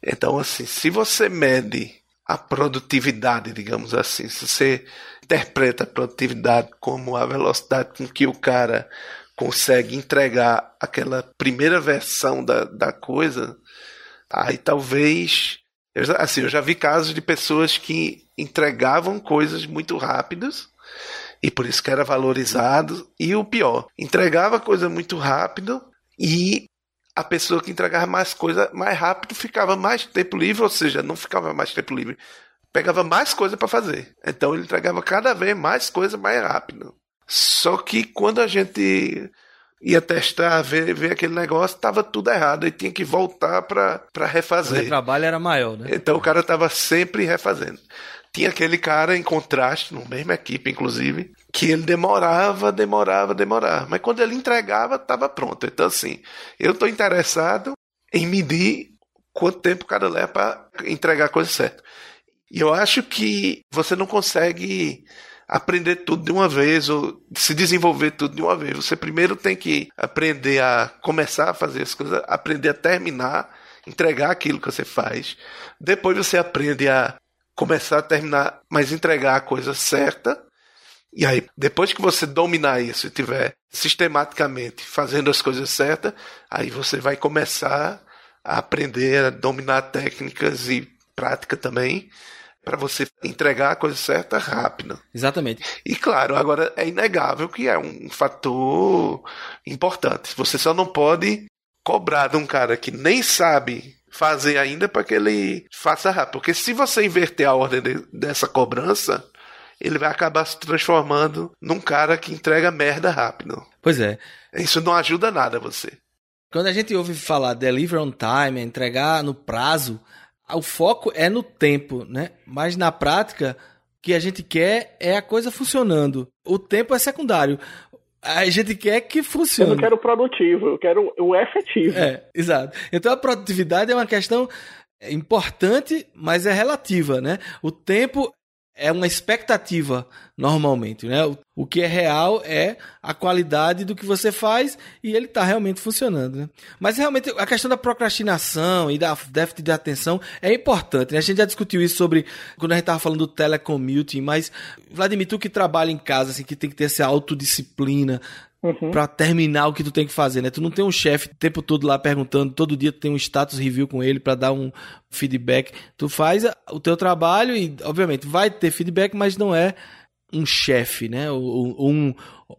Então, assim, se você mede a produtividade, digamos assim, se você interpreta a produtividade como a velocidade com que o cara consegue entregar aquela primeira versão da, da coisa, aí talvez. Eu, assim, eu já vi casos de pessoas que entregavam coisas muito rápidas e por isso que era valorizado. E o pior, entregava coisa muito rápido e a pessoa que entregava mais coisa mais rápido ficava mais tempo livre, ou seja, não ficava mais tempo livre, pegava mais coisa para fazer. Então ele entregava cada vez mais coisa mais rápido. Só que quando a gente ia testar, ver, ver aquele negócio, estava tudo errado e tinha que voltar para refazer. O trabalho era maior, né? Então o cara estava sempre refazendo. Tinha aquele cara em contraste, na mesma equipe, inclusive, que ele demorava, demorava, demorava. Mas quando ele entregava, estava pronto. Então, assim, eu estou interessado em medir quanto tempo o cara leva para entregar a coisa certa. E eu acho que você não consegue aprender tudo de uma vez ou se desenvolver tudo de uma vez. Você primeiro tem que aprender a começar a fazer as coisas, aprender a terminar, entregar aquilo que você faz. Depois você aprende a começar a terminar, mas entregar a coisa certa. E aí, depois que você dominar isso e tiver sistematicamente fazendo as coisas certas, aí você vai começar a aprender a dominar técnicas e prática também para você entregar a coisa certa rápida. Exatamente. E claro, agora é inegável que é um fator importante. Você só não pode cobrar de um cara que nem sabe fazer ainda para que ele faça rápido. Porque se você inverter a ordem de, dessa cobrança, ele vai acabar se transformando num cara que entrega merda rápido. Pois é. Isso não ajuda nada você. Quando a gente ouve falar deliver on time, entregar no prazo, o foco é no tempo, né? Mas na prática, o que a gente quer é a coisa funcionando. O tempo é secundário. A gente quer que funcione. Eu não quero produtivo, eu quero o efetivo. É, exato. Então a produtividade é uma questão importante, mas é relativa, né? O tempo é uma expectativa normalmente, né? O, que é real é a qualidade do que você faz e ele está realmente funcionando, né? Mas realmente a questão da procrastinação e da déficit de atenção é importante, né? A gente já discutiu isso sobre quando a gente estava falando do telecommuting, mas Vladimir, tu que trabalha em casa, assim, que tem que ter essa autodisciplina, uhum. para terminar o que tu tem que fazer, né? Tu não tem um chefe o tempo todo lá perguntando, todo dia tu tem um status review com ele para dar um feedback. Tu faz o teu trabalho e, obviamente, vai ter feedback, mas não é um chefe, né? Ou, um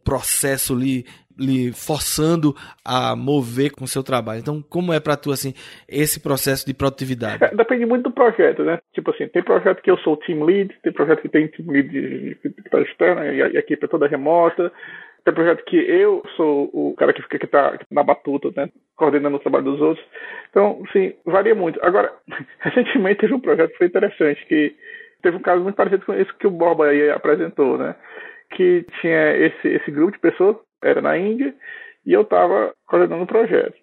processo ali lhe forçando a mover com o seu trabalho. Então, como é para tu assim esse processo de produtividade? É, depende muito do projeto, né? Tipo assim, tem projeto que eu sou team lead, tem projeto que tem team lead que está externo e a equipe é toda remota, tem projeto que eu sou o cara que fica que tá na batuta, né? Coordenando o trabalho dos outros. Então, sim, varia muito. Agora, *laughs* recentemente teve um projeto que foi interessante, que teve um caso muito parecido com isso que o Borba aí apresentou, né? Que tinha esse, esse grupo de pessoas, era na Índia, e eu estava coordenando o projeto.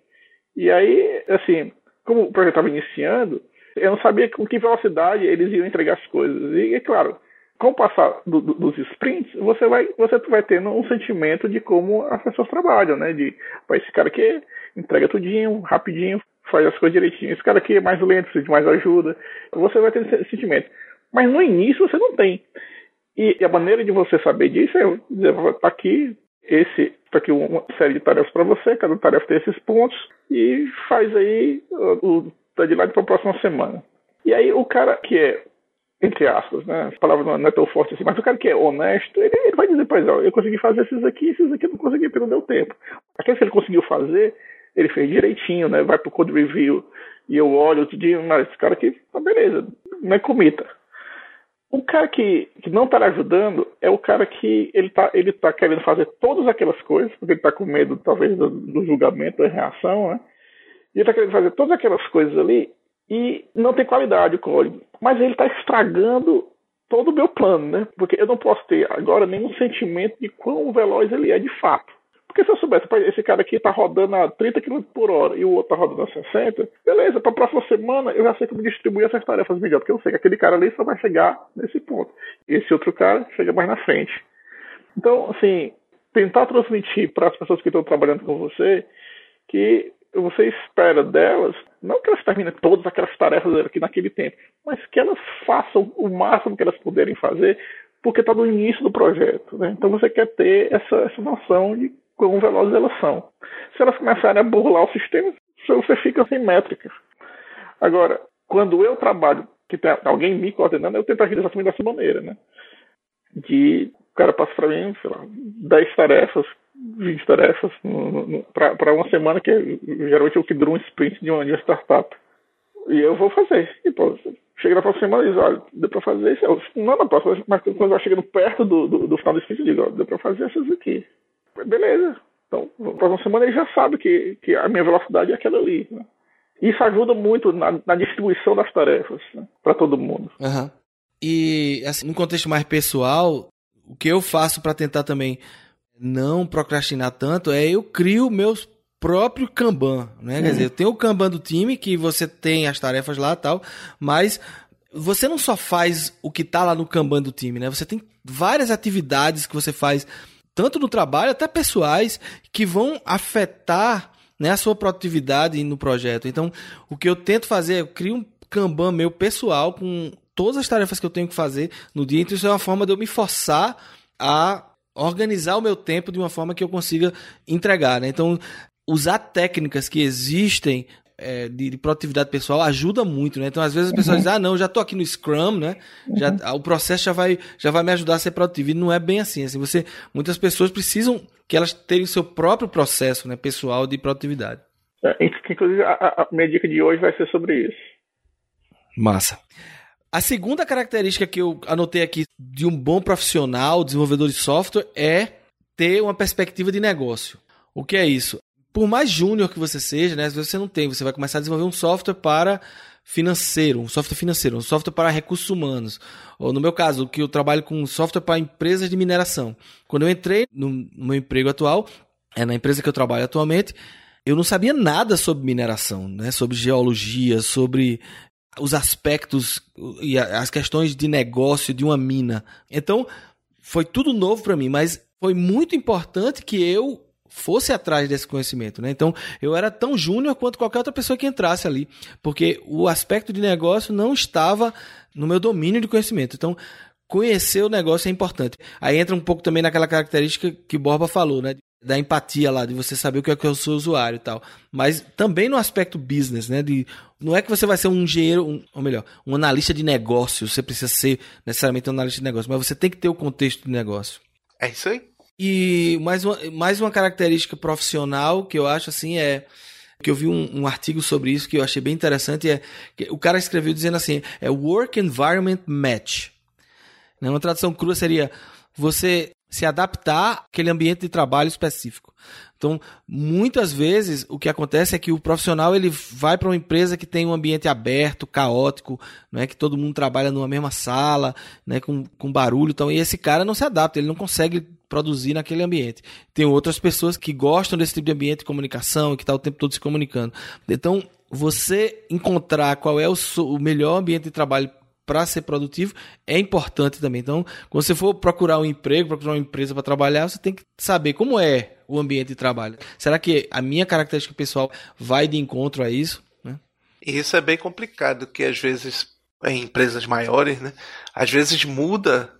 E aí, assim, como o projeto estava iniciando, Eu não sabia com que velocidade eles iam entregar as coisas. E, é claro, com o passar do, do, dos sprints, você vai, você vai tendo um sentimento de como as pessoas trabalham, né? De, esse cara aqui entrega tudinho, rapidinho, faz as coisas direitinho. Esse cara aqui é mais lento, precisa de mais ajuda. Você vai ter esse sentimento. Mas no início você não tem. E, e a maneira de você saber disso é dizer, tá aqui, esse, tá aqui uma série de tarefas para você, cada tarefa tem esses pontos, e faz aí o, deadline para a próxima semana. E aí o cara que é, entre aspas, né, a palavra não é tão forte assim, mas o cara que é honesto, ele, ele vai dizer, pois eu consegui fazer esses aqui, esses aqui eu não consegui porque não deu tempo. Aqueles que ele conseguiu fazer, ele fez direitinho, né, vai pro code review, e eu olho outro dia, mas esse cara aqui, tá beleza, não é comita. O cara que, que não está ajudando é o cara que ele está ele tá querendo fazer todas aquelas coisas, porque ele está com medo, talvez, do, do julgamento, da reação, né? E ele está querendo fazer todas aquelas coisas ali e não tem qualidade o código. Mas ele está estragando todo o meu plano, né? Porque eu não posso ter agora nenhum sentimento de quão veloz ele é de fato. Porque se eu soubesse, esse cara aqui tá rodando a 30 km por hora e o outro tá rodando a 60, beleza, pra próxima semana eu já sei como distribuir essas tarefas melhor, porque eu sei que aquele cara ali só vai chegar nesse ponto. Esse outro cara chega mais na frente. Então, assim, tentar transmitir para as pessoas que estão trabalhando com você que você espera delas, não que elas terminem todas aquelas tarefas aqui naquele tempo, mas que elas façam o máximo que elas puderem fazer, porque está no início do projeto. Né? Então você quer ter essa, essa noção de quão velozes elas são. Se elas começarem a burlar o sistema, você fica sem métricas. Agora, quando eu trabalho, que tem alguém me coordenando, eu tento agir exatamente dessa maneira, né? De o cara passa para mim, sei lá, 10 tarefas, 20 tarefas para uma semana, que é, geralmente é o que dura um sprint de uma, de uma startup. E eu vou fazer. E, pô, chega na próxima semana e diz, olha, deu para fazer isso. Não na próxima, mas quando vai chegando perto do, do, do final do sprint, eu digo, deu para fazer essas aqui beleza. Então, na próxima semana ele já sabe que, que a minha velocidade é aquela ali. Né? Isso ajuda muito na, na distribuição das tarefas né? para todo mundo. Uhum. E, assim, no contexto mais pessoal, o que eu faço para tentar também não procrastinar tanto é eu crio meus próprio Kanban, né? Uhum. Quer dizer, eu tenho o Kanban do time, que você tem as tarefas lá tal, mas você não só faz o que tá lá no Kanban do time, né? Você tem várias atividades que você faz tanto no trabalho até pessoais, que vão afetar né, a sua produtividade no projeto. Então, o que eu tento fazer é eu crio um Kanban meu pessoal com todas as tarefas que eu tenho que fazer no dia. Então, isso é uma forma de eu me forçar a organizar o meu tempo de uma forma que eu consiga entregar. Né? Então, usar técnicas que existem é, de, de, produtividade pessoal ajuda muito, né? Então, às vezes as pessoas uhum. dizem, ah, não, já tô aqui no Scrum, né? Já, uhum. O processo já vai, já vai me ajudar a ser produtivo. E não é bem assim. assim você, muitas pessoas precisam que elas tenham o seu próprio processo né, pessoal de produtividade. É, inclusive, a, a minha dica de hoje vai ser sobre isso. Massa. A segunda característica que eu anotei aqui de um bom profissional, desenvolvedor de software, é ter uma perspectiva de negócio. O que é isso? por mais júnior que você seja, né, às vezes você não tem, você vai começar a desenvolver um software para financeiro, um software financeiro, um software para recursos humanos. Ou no meu caso, que eu trabalho com software para empresas de mineração. Quando eu entrei no, meu emprego atual, é na empresa que eu trabalho atualmente, eu não sabia nada sobre mineração, né, sobre geologia, sobre os aspectos e as questões de negócio de uma mina. Então, foi tudo novo para mim, mas foi muito importante que eu fosse atrás desse conhecimento, né? Então, eu era tão júnior quanto qualquer outra pessoa que entrasse ali, porque o aspecto de negócio não estava no meu domínio de conhecimento. Então, conhecer o negócio é importante. Aí entra um pouco também naquela característica que Borba falou, né? Da empatia lá, de você saber o que é, que é o seu usuário e tal. Mas também no aspecto business, né? De, não é que você vai ser um engenheiro, um, ou melhor, um analista de negócio. Você precisa ser necessariamente um analista de negócio, mas você tem que ter o contexto de negócio. É isso aí. E mais uma, mais uma característica profissional que eu acho assim é que eu vi um, um, artigo sobre isso que eu achei bem interessante é que o cara escreveu dizendo assim é work environment match né? uma tradução crua seria você se adaptar àquele ambiente de trabalho específico. Então, muitas vezes o que acontece é que o profissional ele vai para uma empresa que tem um ambiente aberto, caótico, não é que todo mundo trabalha numa mesma sala, né, com, com barulho, então e esse cara não se adapta, ele não consegue produzir naquele ambiente. Tem outras pessoas que gostam desse tipo de ambiente de comunicação, que está o tempo todo se comunicando. Então, você encontrar qual é o, o melhor ambiente de trabalho para ser produtivo é importante também. Então, quando você for procurar um emprego, procurar uma empresa para trabalhar, você tem que saber como é o ambiente de trabalho. Será que a minha característica pessoal vai de encontro a isso? Né? Isso é bem complicado, que às vezes em empresas maiores, né, às vezes muda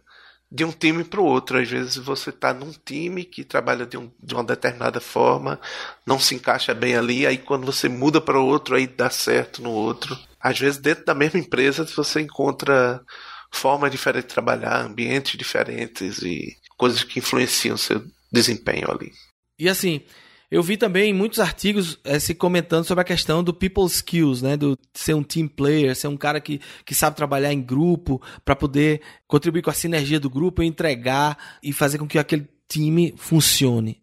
de um time para o outro. Às vezes você está num time que trabalha de, um, de, uma determinada forma, não se encaixa bem ali, aí quando você muda para outro, aí dá certo no outro. Às vezes dentro da mesma empresa você encontra formas diferentes de trabalhar, ambientes diferentes e coisas que influenciam seu desempenho ali. E assim, eu vi também muitos artigos é, se comentando sobre a questão do people skills, né? Do ser um team player, ser um cara que, que sabe trabalhar em grupo para poder contribuir com a sinergia do grupo, entregar e fazer com que aquele time funcione.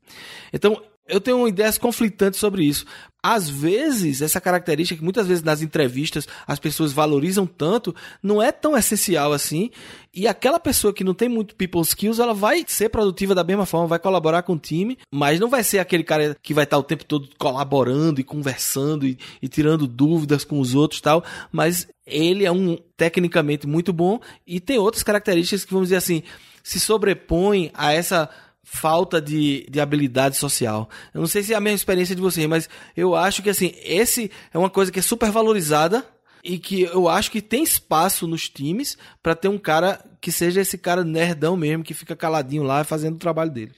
Então, eu tenho ideias conflitantes sobre isso. Às vezes, essa característica que muitas vezes nas entrevistas as pessoas valorizam tanto, não é tão essencial assim. E aquela pessoa que não tem muito people skills, ela vai ser produtiva da mesma forma, vai colaborar com o time, mas não vai ser aquele cara que vai estar o tempo todo colaborando e conversando e, e tirando dúvidas com os outros tal. Mas ele é um tecnicamente muito bom e tem outras características que, vamos dizer assim, se sobrepõem a essa falta de, de habilidade social. Eu não sei se é a mesma experiência de vocês, mas eu acho que assim, esse é uma coisa que é super valorizada e que eu acho que tem espaço nos times para ter um cara que seja esse cara nerdão mesmo, que fica caladinho lá fazendo o trabalho dele.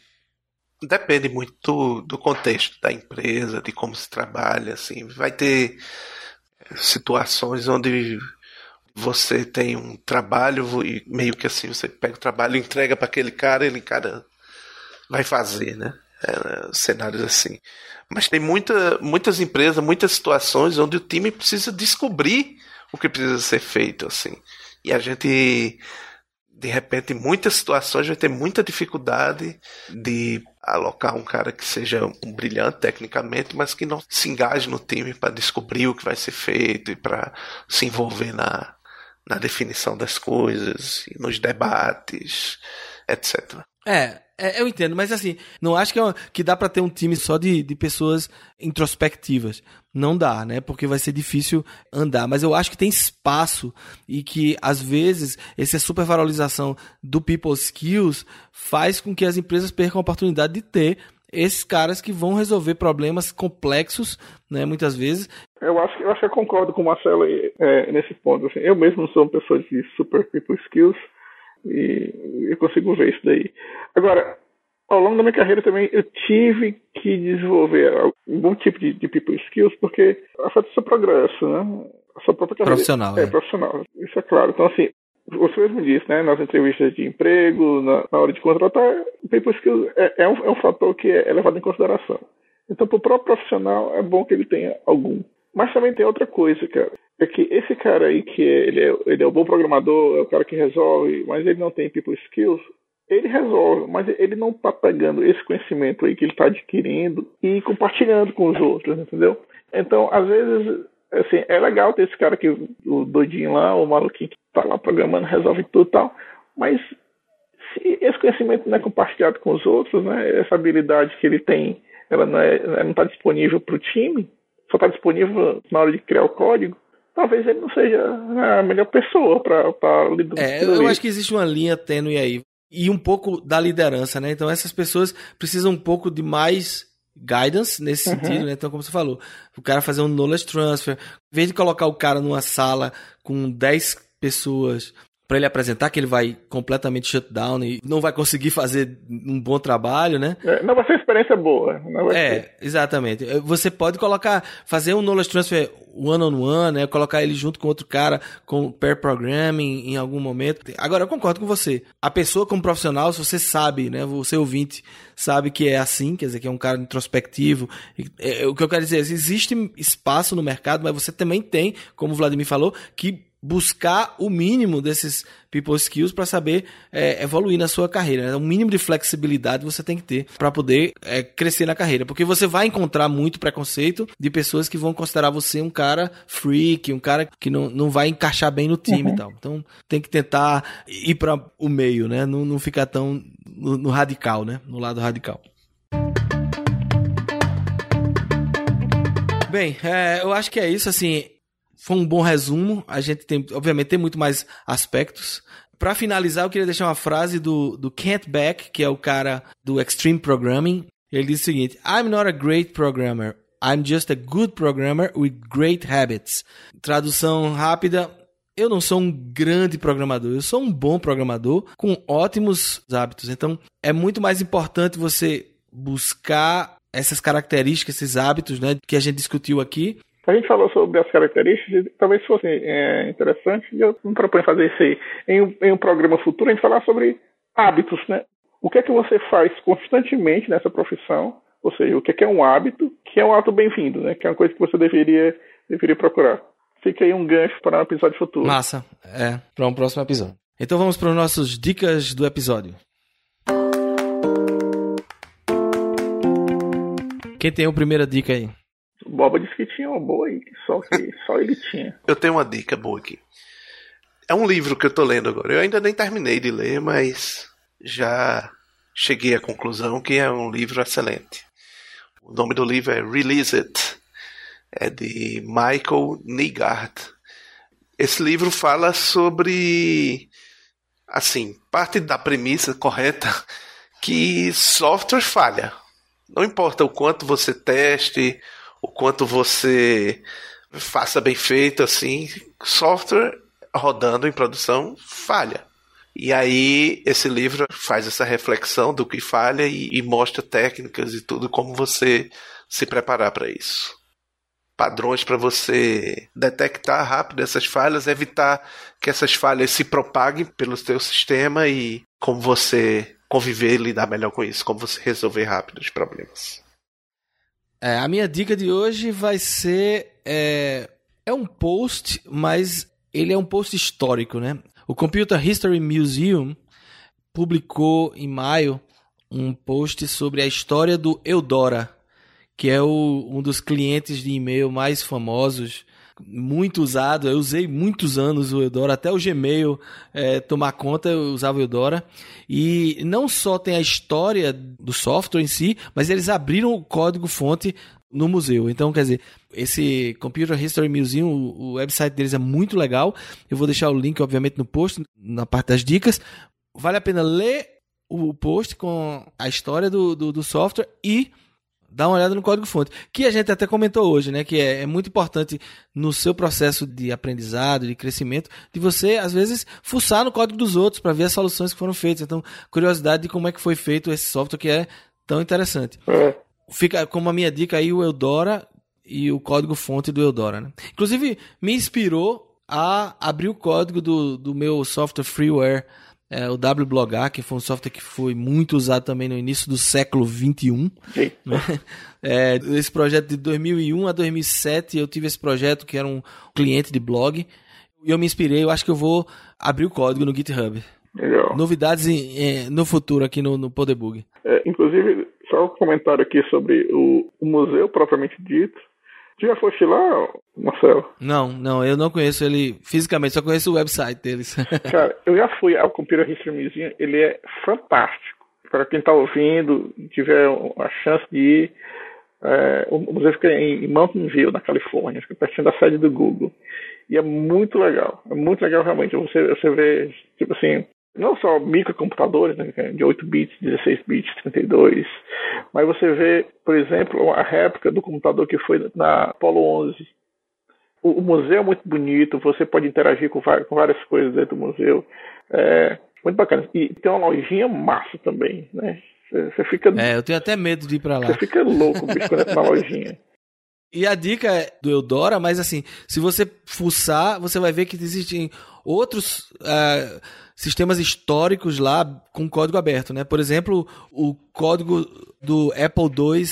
Depende muito do contexto da empresa, de como se trabalha, assim. Vai ter situações onde você tem um trabalho e meio que assim, você pega o trabalho, entrega para aquele cara, ele cara vai fazer, né? É, cenários assim. Mas tem muita, muitas empresas, muitas situações onde o time precisa descobrir o que precisa ser feito, assim. E a gente, de repente, em muitas situações vai ter muita dificuldade de alocar um cara que seja um brilhante tecnicamente, mas que não se engaje no time para descobrir o que vai ser feito e para se envolver na, na definição das coisas, nos debates, etc. É, é, eu entendo, mas assim, não acho que, é uma, que dá para ter um time só de, de pessoas introspectivas. Não dá, né? Porque vai ser difícil andar. Mas eu acho que tem espaço e que, às vezes, essa supervalorização do people skills faz com que as empresas percam a oportunidade de ter esses caras que vão resolver problemas complexos, né, muitas vezes. Eu acho, eu acho que eu concordo com o Marcelo é, nesse ponto. Assim, eu mesmo sou uma pessoa de super people skills, e eu consigo ver isso daí. Agora, ao longo da minha carreira também eu tive que desenvolver algum tipo de, de people skills porque afeta o seu progresso, né? A sua própria carreira. Profissional. É, é, profissional. Isso é claro. Então, assim, você mesmo disse, né? Nas entrevistas de emprego, na, na hora de contratar, people skills é, é, um, é um fator que é levado em consideração. Então, para o próprio profissional, é bom que ele tenha algum. Mas também tem outra coisa, cara é que esse cara aí, que é, ele, é, ele é o bom programador, é o cara que resolve, mas ele não tem people skills, ele resolve, mas ele não está pegando esse conhecimento aí que ele está adquirindo e compartilhando com os outros, entendeu? Então, às vezes, assim, é legal ter esse cara que, o doidinho lá, o maluquinho que está lá programando, resolve tudo e tal, mas se esse conhecimento não é compartilhado com os outros, né, essa habilidade que ele tem, ela não está não tá disponível para o time, só está disponível na hora de criar o código, talvez ele não seja a melhor pessoa para lidar É, eu acho que existe uma linha tênue aí. E um pouco da liderança, né? Então essas pessoas precisam um pouco de mais guidance nesse uhum. sentido, né? Então, como você falou, o cara fazer um knowledge transfer, em vez de colocar o cara numa sala com 10 pessoas para ele apresentar que ele vai completamente shutdown e não vai conseguir fazer um bom trabalho, né? É, não vai ser experiência boa. é, ser. exatamente. Você pode colocar, fazer um knowledge transfer one on one, né? Colocar ele junto com outro cara com pair programming em algum momento. Agora eu concordo com você. A pessoa como profissional, se você sabe, né? Você ouvinte sabe que é assim, quer dizer que é um cara introspectivo. É, o que eu quero dizer é existe espaço no mercado, mas você também tem, como o Vladimir falou, que buscar o mínimo desses people skills para saber é, evoluir na sua carreira. Né? O mínimo de flexibilidade você tem que ter para poder é, crescer na carreira, porque você vai encontrar muito preconceito de pessoas que vão considerar você um cara freak, um cara que não, não vai encaixar bem no time uhum. e tal. Então tem que tentar ir para o meio, né? Não, não ficar tão no, no radical, né? No lado radical. Bem, é, eu acho que é isso. Assim, foi um bom resumo. A gente tem, obviamente, tem muito mais aspectos. Para finalizar, eu queria deixar uma frase do, do Kent Beck, que é o cara do Extreme Programming. Ele diz o seguinte: I'm not a great programmer. I'm just a good programmer with great habits. Tradução rápida: eu não sou um grande programador, eu sou um bom programador com ótimos hábitos. Então, é muito mais importante você buscar essas características, esses hábitos, né, que a gente discutiu aqui, a gente falou sobre as características, talvez fosse é, interessante, e eu me proponho fazer isso aí. Em um, em um programa futuro, a gente falar sobre hábitos, né? O que é que você faz constantemente nessa profissão? Ou seja, o que é, que é um hábito, que é um hábito bem-vindo, né? Que é uma coisa que você deveria, deveria procurar. Fica aí um gancho para um episódio futuro. Massa, é, para um próximo episódio. Então vamos para os nossos dicas do episódio. Quem tem a primeira dica aí? Boba disse que tinha uma boa aí, só que *laughs* só ele tinha. Eu tenho uma dica boa aqui. É um livro que eu tô lendo agora. Eu ainda nem terminei de ler, mas já cheguei à conclusão que é um livro excelente. O nome do livro é Release It. É de Michael Nygard. Esse livro fala sobre assim, parte da premissa correta que software falha. Não importa o quanto você teste, o quanto você faça bem feito assim, software rodando em produção falha. E aí esse livro faz essa reflexão do que falha e, e mostra técnicas e tudo como você se preparar para isso. Padrões para você detectar rápido essas falhas, evitar que essas falhas se propaguem pelo seu sistema e como você conviver e lidar melhor com isso, como você resolver rápido os problemas. É, a minha dica de hoje vai ser. É, é um post, mas ele é um post histórico, né? O Computer History Museum publicou em maio um post sobre a história do Eudora, que é o, um dos clientes de e-mail mais famosos muito usado. Eu usei muitos anos o Eudora, até o Gmail é, tomar conta, eu usava o Eudora. E não só tem a história do software em si, mas eles abriram o código-fonte no museu. Então, quer dizer, esse Computer History Museum, o, website deles é muito legal. Eu vou deixar o link, obviamente, no post, na parte das dicas. Vale a pena ler o post com a história do, do, do software e dá uma olhada no código-fonte, que a gente até comentou hoje, né? Que é, é, muito importante no seu processo de aprendizado, de crescimento, de você, às vezes, fuçar no código dos outros para ver as soluções que foram feitas. Então, curiosidade de como é que foi feito esse software que é tão interessante. É. Fica como a minha dica aí o Eudora e o código-fonte do Eudora, né? Inclusive, me inspirou a abrir o código do, do meu software freeware é, o WBlogar, que foi um software que foi muito usado também no início do século 21. Né? *laughs* É, esse projeto de 2001 a 2007, eu tive esse projeto que era um cliente de blog. E eu me inspirei, eu acho que eu vou abrir o código no GitHub. Legal. Novidades em, em, no futuro aqui no, no Podebug. É, inclusive, só um comentário aqui sobre o, o museu propriamente dito. Tu já foste lá, Marcelo? Não, não, eu não conheço ele fisicamente, só conheço o website deles. *laughs* Cara, eu já fui ao Computer History Museum, ele é fantástico. Para quem está ouvindo, tiver a chance de ir, é, o museu fica em Mountain View, na Califórnia, fica pertinho da sede do Google. E é muito legal, é muito legal realmente. Você, você vê, tipo assim, não só microcomputadores, né, é de 8 bits, 16 bits, 32, mas você vê, por exemplo, a réplica do computador que foi na Apollo 11. O, o museu é muito bonito, você pode interagir com, com várias coisas dentro do museu. É muito bacana. E tem uma lojinha massa também, né? Você fica. É, eu tenho até medo de ir pra lá. Você fica louco, bicho, entra *laughs* na lojinha. E a dica é do Eudora, mas assim, se você fuçar, você vai ver que existem outros uh, sistemas históricos lá com código aberto, né? Por exemplo, o código do Apple II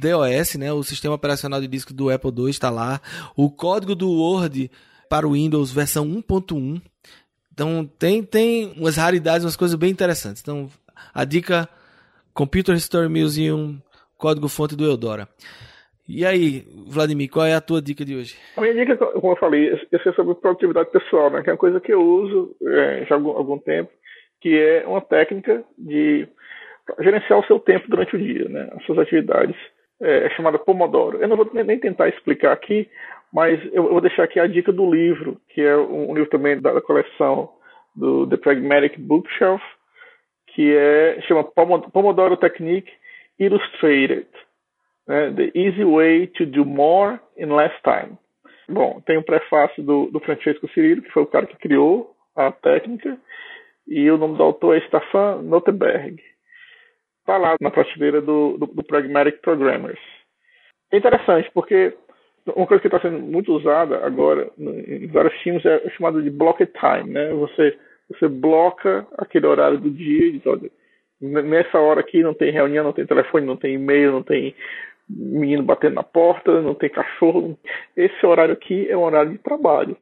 DOS, né? O sistema operacional de disco do Apple II está lá. O código do Word para o Windows versão 1.1. Então tem, tem umas raridades, umas coisas bem interessantes. Então a dica Computer History Museum, código fonte do Eudora. E aí, Vladimir, qual é a tua dica de hoje? A minha dica, como eu falei, é sobre produtividade pessoal, né? Que é uma coisa que eu uso é, já há algum, algum tempo, que é uma técnica de gerenciar o seu tempo durante o dia, né? As suas atividades. É, é chamada Pomodoro. Eu não vou nem tentar explicar aqui, mas eu vou deixar aqui a dica do livro, que é um livro também da coleção do The Pragmatic Bookshelf, que é chama Pomodoro Technique Illustrated, né? The Easy Way to Do More in Less Time. Bom, tem um prefácio do, do Francesco Cirilo, que foi o cara que criou a técnica, e o nome do autor é Stefan Notenberg. Está lá na prateleira do, do, do Pragmatic Programmers. É interessante, porque uma coisa que está sendo muito usada agora em vários times é chamada de block time, né? Você você bloca aquele horário do dia diz, olha, nessa hora aqui não tem reunião, não tem telefone, não tem e-mail, não tem menino batendo na porta, não tem cachorro. Esse horário aqui é um horário de trabalho.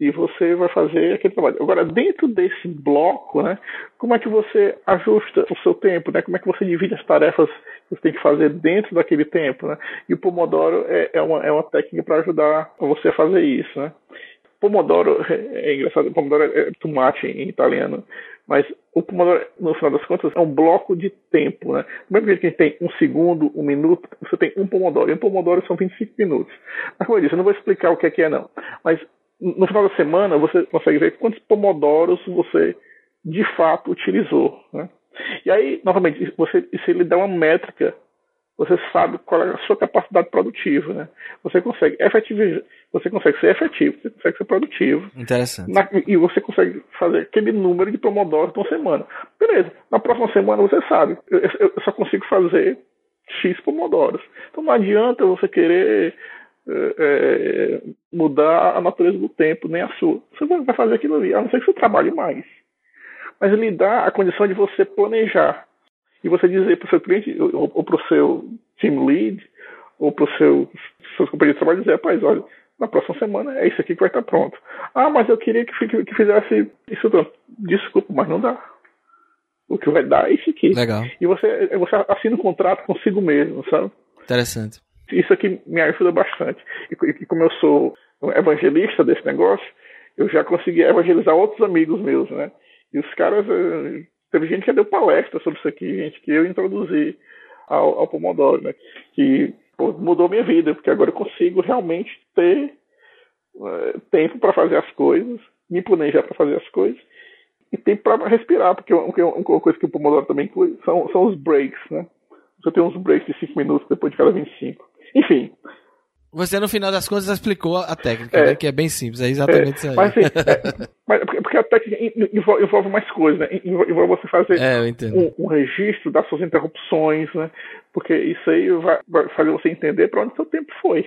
E você vai fazer aquele trabalho. Agora, dentro desse bloco, né, como é que você ajusta o seu tempo? Né? Como é que você divide as tarefas que você tem que fazer dentro daquele tempo? Né? E o Pomodoro é, é, uma, é uma técnica para ajudar você a fazer isso. Né? Pomodoro é, é engraçado, Pomodoro é tomate em italiano, mas o Pomodoro, no final das contas, é um bloco de tempo, né? Do mesmo jeito que a gente tem um segundo, um minuto, você tem um Pomodoro, e um Pomodoro são 25 minutos. Mas como eu disse, eu não vou explicar o que é que é não, mas no final da semana você consegue ver quantos Pomodoros você de fato utilizou, né? E aí, novamente, você, se ele dá uma métrica você sabe qual é a sua capacidade produtiva, né? Você consegue efetivar, você consegue ser efetivo, você consegue ser produtivo. Interessante. Na, e você consegue fazer aquele número de pomodoros por semana. Beleza. Na próxima semana você sabe, eu, eu só consigo fazer X pomodoros. Então não adianta você querer é, é, mudar a natureza do tempo, nem a sua. Você vai fazer aquilo ali, a não ser que você trabalhe mais. Mas lhe dá a condição de você planejar e você dizer para o seu cliente ou, ou para o seu team lead ou para os seu, seus companheiros de trabalho dizer, rapaz, olha, na próxima semana é isso aqui que vai estar pronto. Ah, mas eu queria que, que, que fizesse isso pronto. Desculpa, mas não dá. O que vai dar é isso aqui. Legal. E você, você assina um contrato consigo mesmo, sabe? Interessante. Isso aqui me ajuda bastante. E, e como eu sou evangelista desse negócio, eu já consegui evangelizar outros amigos meus, né? E os caras eh, Teve gente que deu palestra sobre isso aqui, gente que eu introduzi ao, ao Pomodoro, né? Que pô, mudou minha vida, porque agora eu consigo realmente ter uh, tempo para fazer as coisas, me planejar para fazer as coisas e tempo para respirar, porque uma, uma coisa que o Pomodoro também inclui são, são os breaks, né? Você tem uns breaks de 5 minutos depois de cada 25. Enfim, você, no final das contas, explicou a técnica, é, né? Que é bem simples, é exatamente é, isso aí. Mas, assim, é, *laughs* mas, porque a técnica envolve, envolve, mais coisas, né? Envolve você fazer é, um, um, registro das suas interrupções, né? Porque isso aí vai, vai fazer você entender para onde seu tempo foi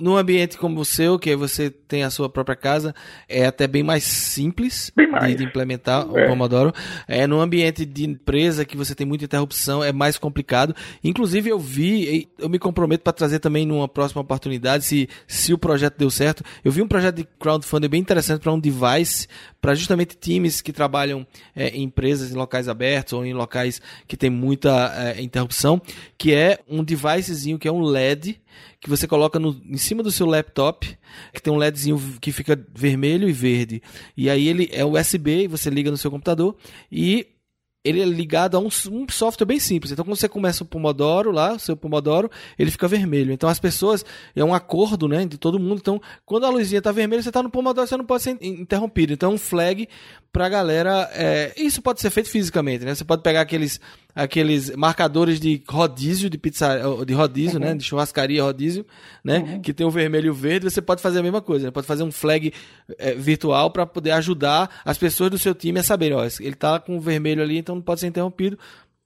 num ambiente como o seu, que você tem a sua própria casa, é até bem mais simples bem mais. De, de, implementar é. o Pomodoro. É num ambiente de empresa que você tem muita interrupção, é mais complicado. Inclusive eu vi, eu me comprometo para trazer também numa próxima oportunidade, se, se o projeto deu certo. Eu vi um projeto de crowdfunding bem interessante para um device, para justamente times que trabalham é, em empresas em locais abertos ou em locais que tem muita é, interrupção, que é um devicezinho que é um LED que você coloca no, em cima do seu laptop, que tem um LEDzinho que fica vermelho e verde. E aí ele é USB, você liga no seu computador e ele é ligado a um, um, software bem simples. Então, quando você começa o Pomodoro lá, o seu Pomodoro, ele fica vermelho. Então, as pessoas, é um acordo, né, de todo mundo. Então, quando a luzinha está vermelha, você está no Pomodoro, você não pode ser interrompido. Então, é um flag para a galera. É, isso pode ser feito fisicamente, né? Você pode pegar aqueles aqueles marcadores de rodízio de pizza de rodízio, né? uhum. né, de churrascaria rodízio, né, uhum. que tem o vermelho e o verde, você pode fazer a mesma coisa, né? pode fazer um flag é, virtual para poder ajudar as pessoas do seu time a saberem, ó, ele está com o vermelho ali, então não pode ser interrompido.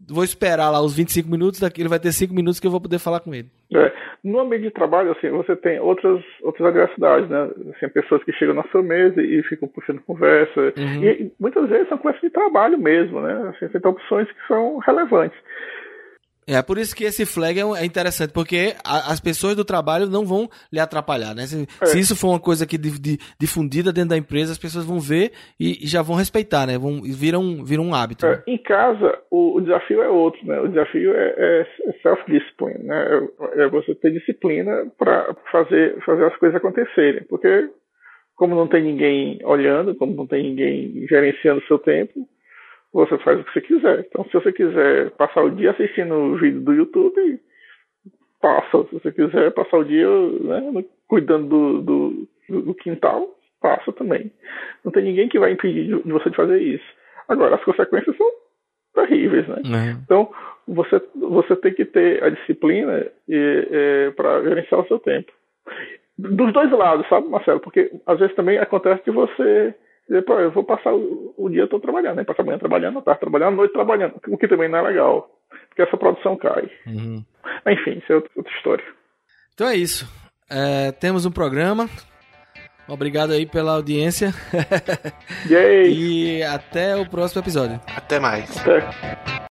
Vou esperar lá os 25 minutos, daqui ele vai ter 5 minutos que eu vou poder falar com ele. É, no ambiente de trabalho, assim, você tem outras, outras adversidades, né? Assim, pessoas que chegam na sua mesa e ficam puxando conversa. Uhum. E muitas vezes são conversas de trabalho mesmo, né? Assim, você tem opções que são relevantes. É por isso que esse flag é, é interessante, porque a, as pessoas do trabalho não vão lhe atrapalhar, né? Se, é. se isso for uma coisa que de, de, difundida dentro da empresa, as pessoas vão ver e, e já vão respeitar, né? Vão, viram, viram um hábito. É, Em casa, o, o, desafio é outro, né? O desafio é, é, é self-discipline, né? É, é, você ter disciplina para fazer, fazer as coisas acontecerem, porque como não tem ninguém olhando, como não tem ninguém gerenciando o seu tempo, você faz o que você quiser. Então, se você quiser passar o dia assistindo o vídeo do YouTube, passa. Se você quiser passar o dia né, cuidando do, do, do, quintal, passa também. Não tem ninguém que vai impedir de você de fazer isso. Agora, as consequências são terríveis, né? Uhum. Então, você, você tem que ter a disciplina é, para gerenciar o seu tempo. Dos dois lados, sabe, Marcelo? Porque às vezes também acontece que você depois eu vou passar o, o dia todo trabalhando, né? Passar a manhã trabalhando, a tarde trabalhando, a noite trabalhando, o que também não é legal, porque essa produção cai. Uhum. Enfim, isso é outra, outra história. Então é isso. É, temos um programa. Obrigado aí pela audiência. e *laughs* até o próximo episódio. Até mais. Até.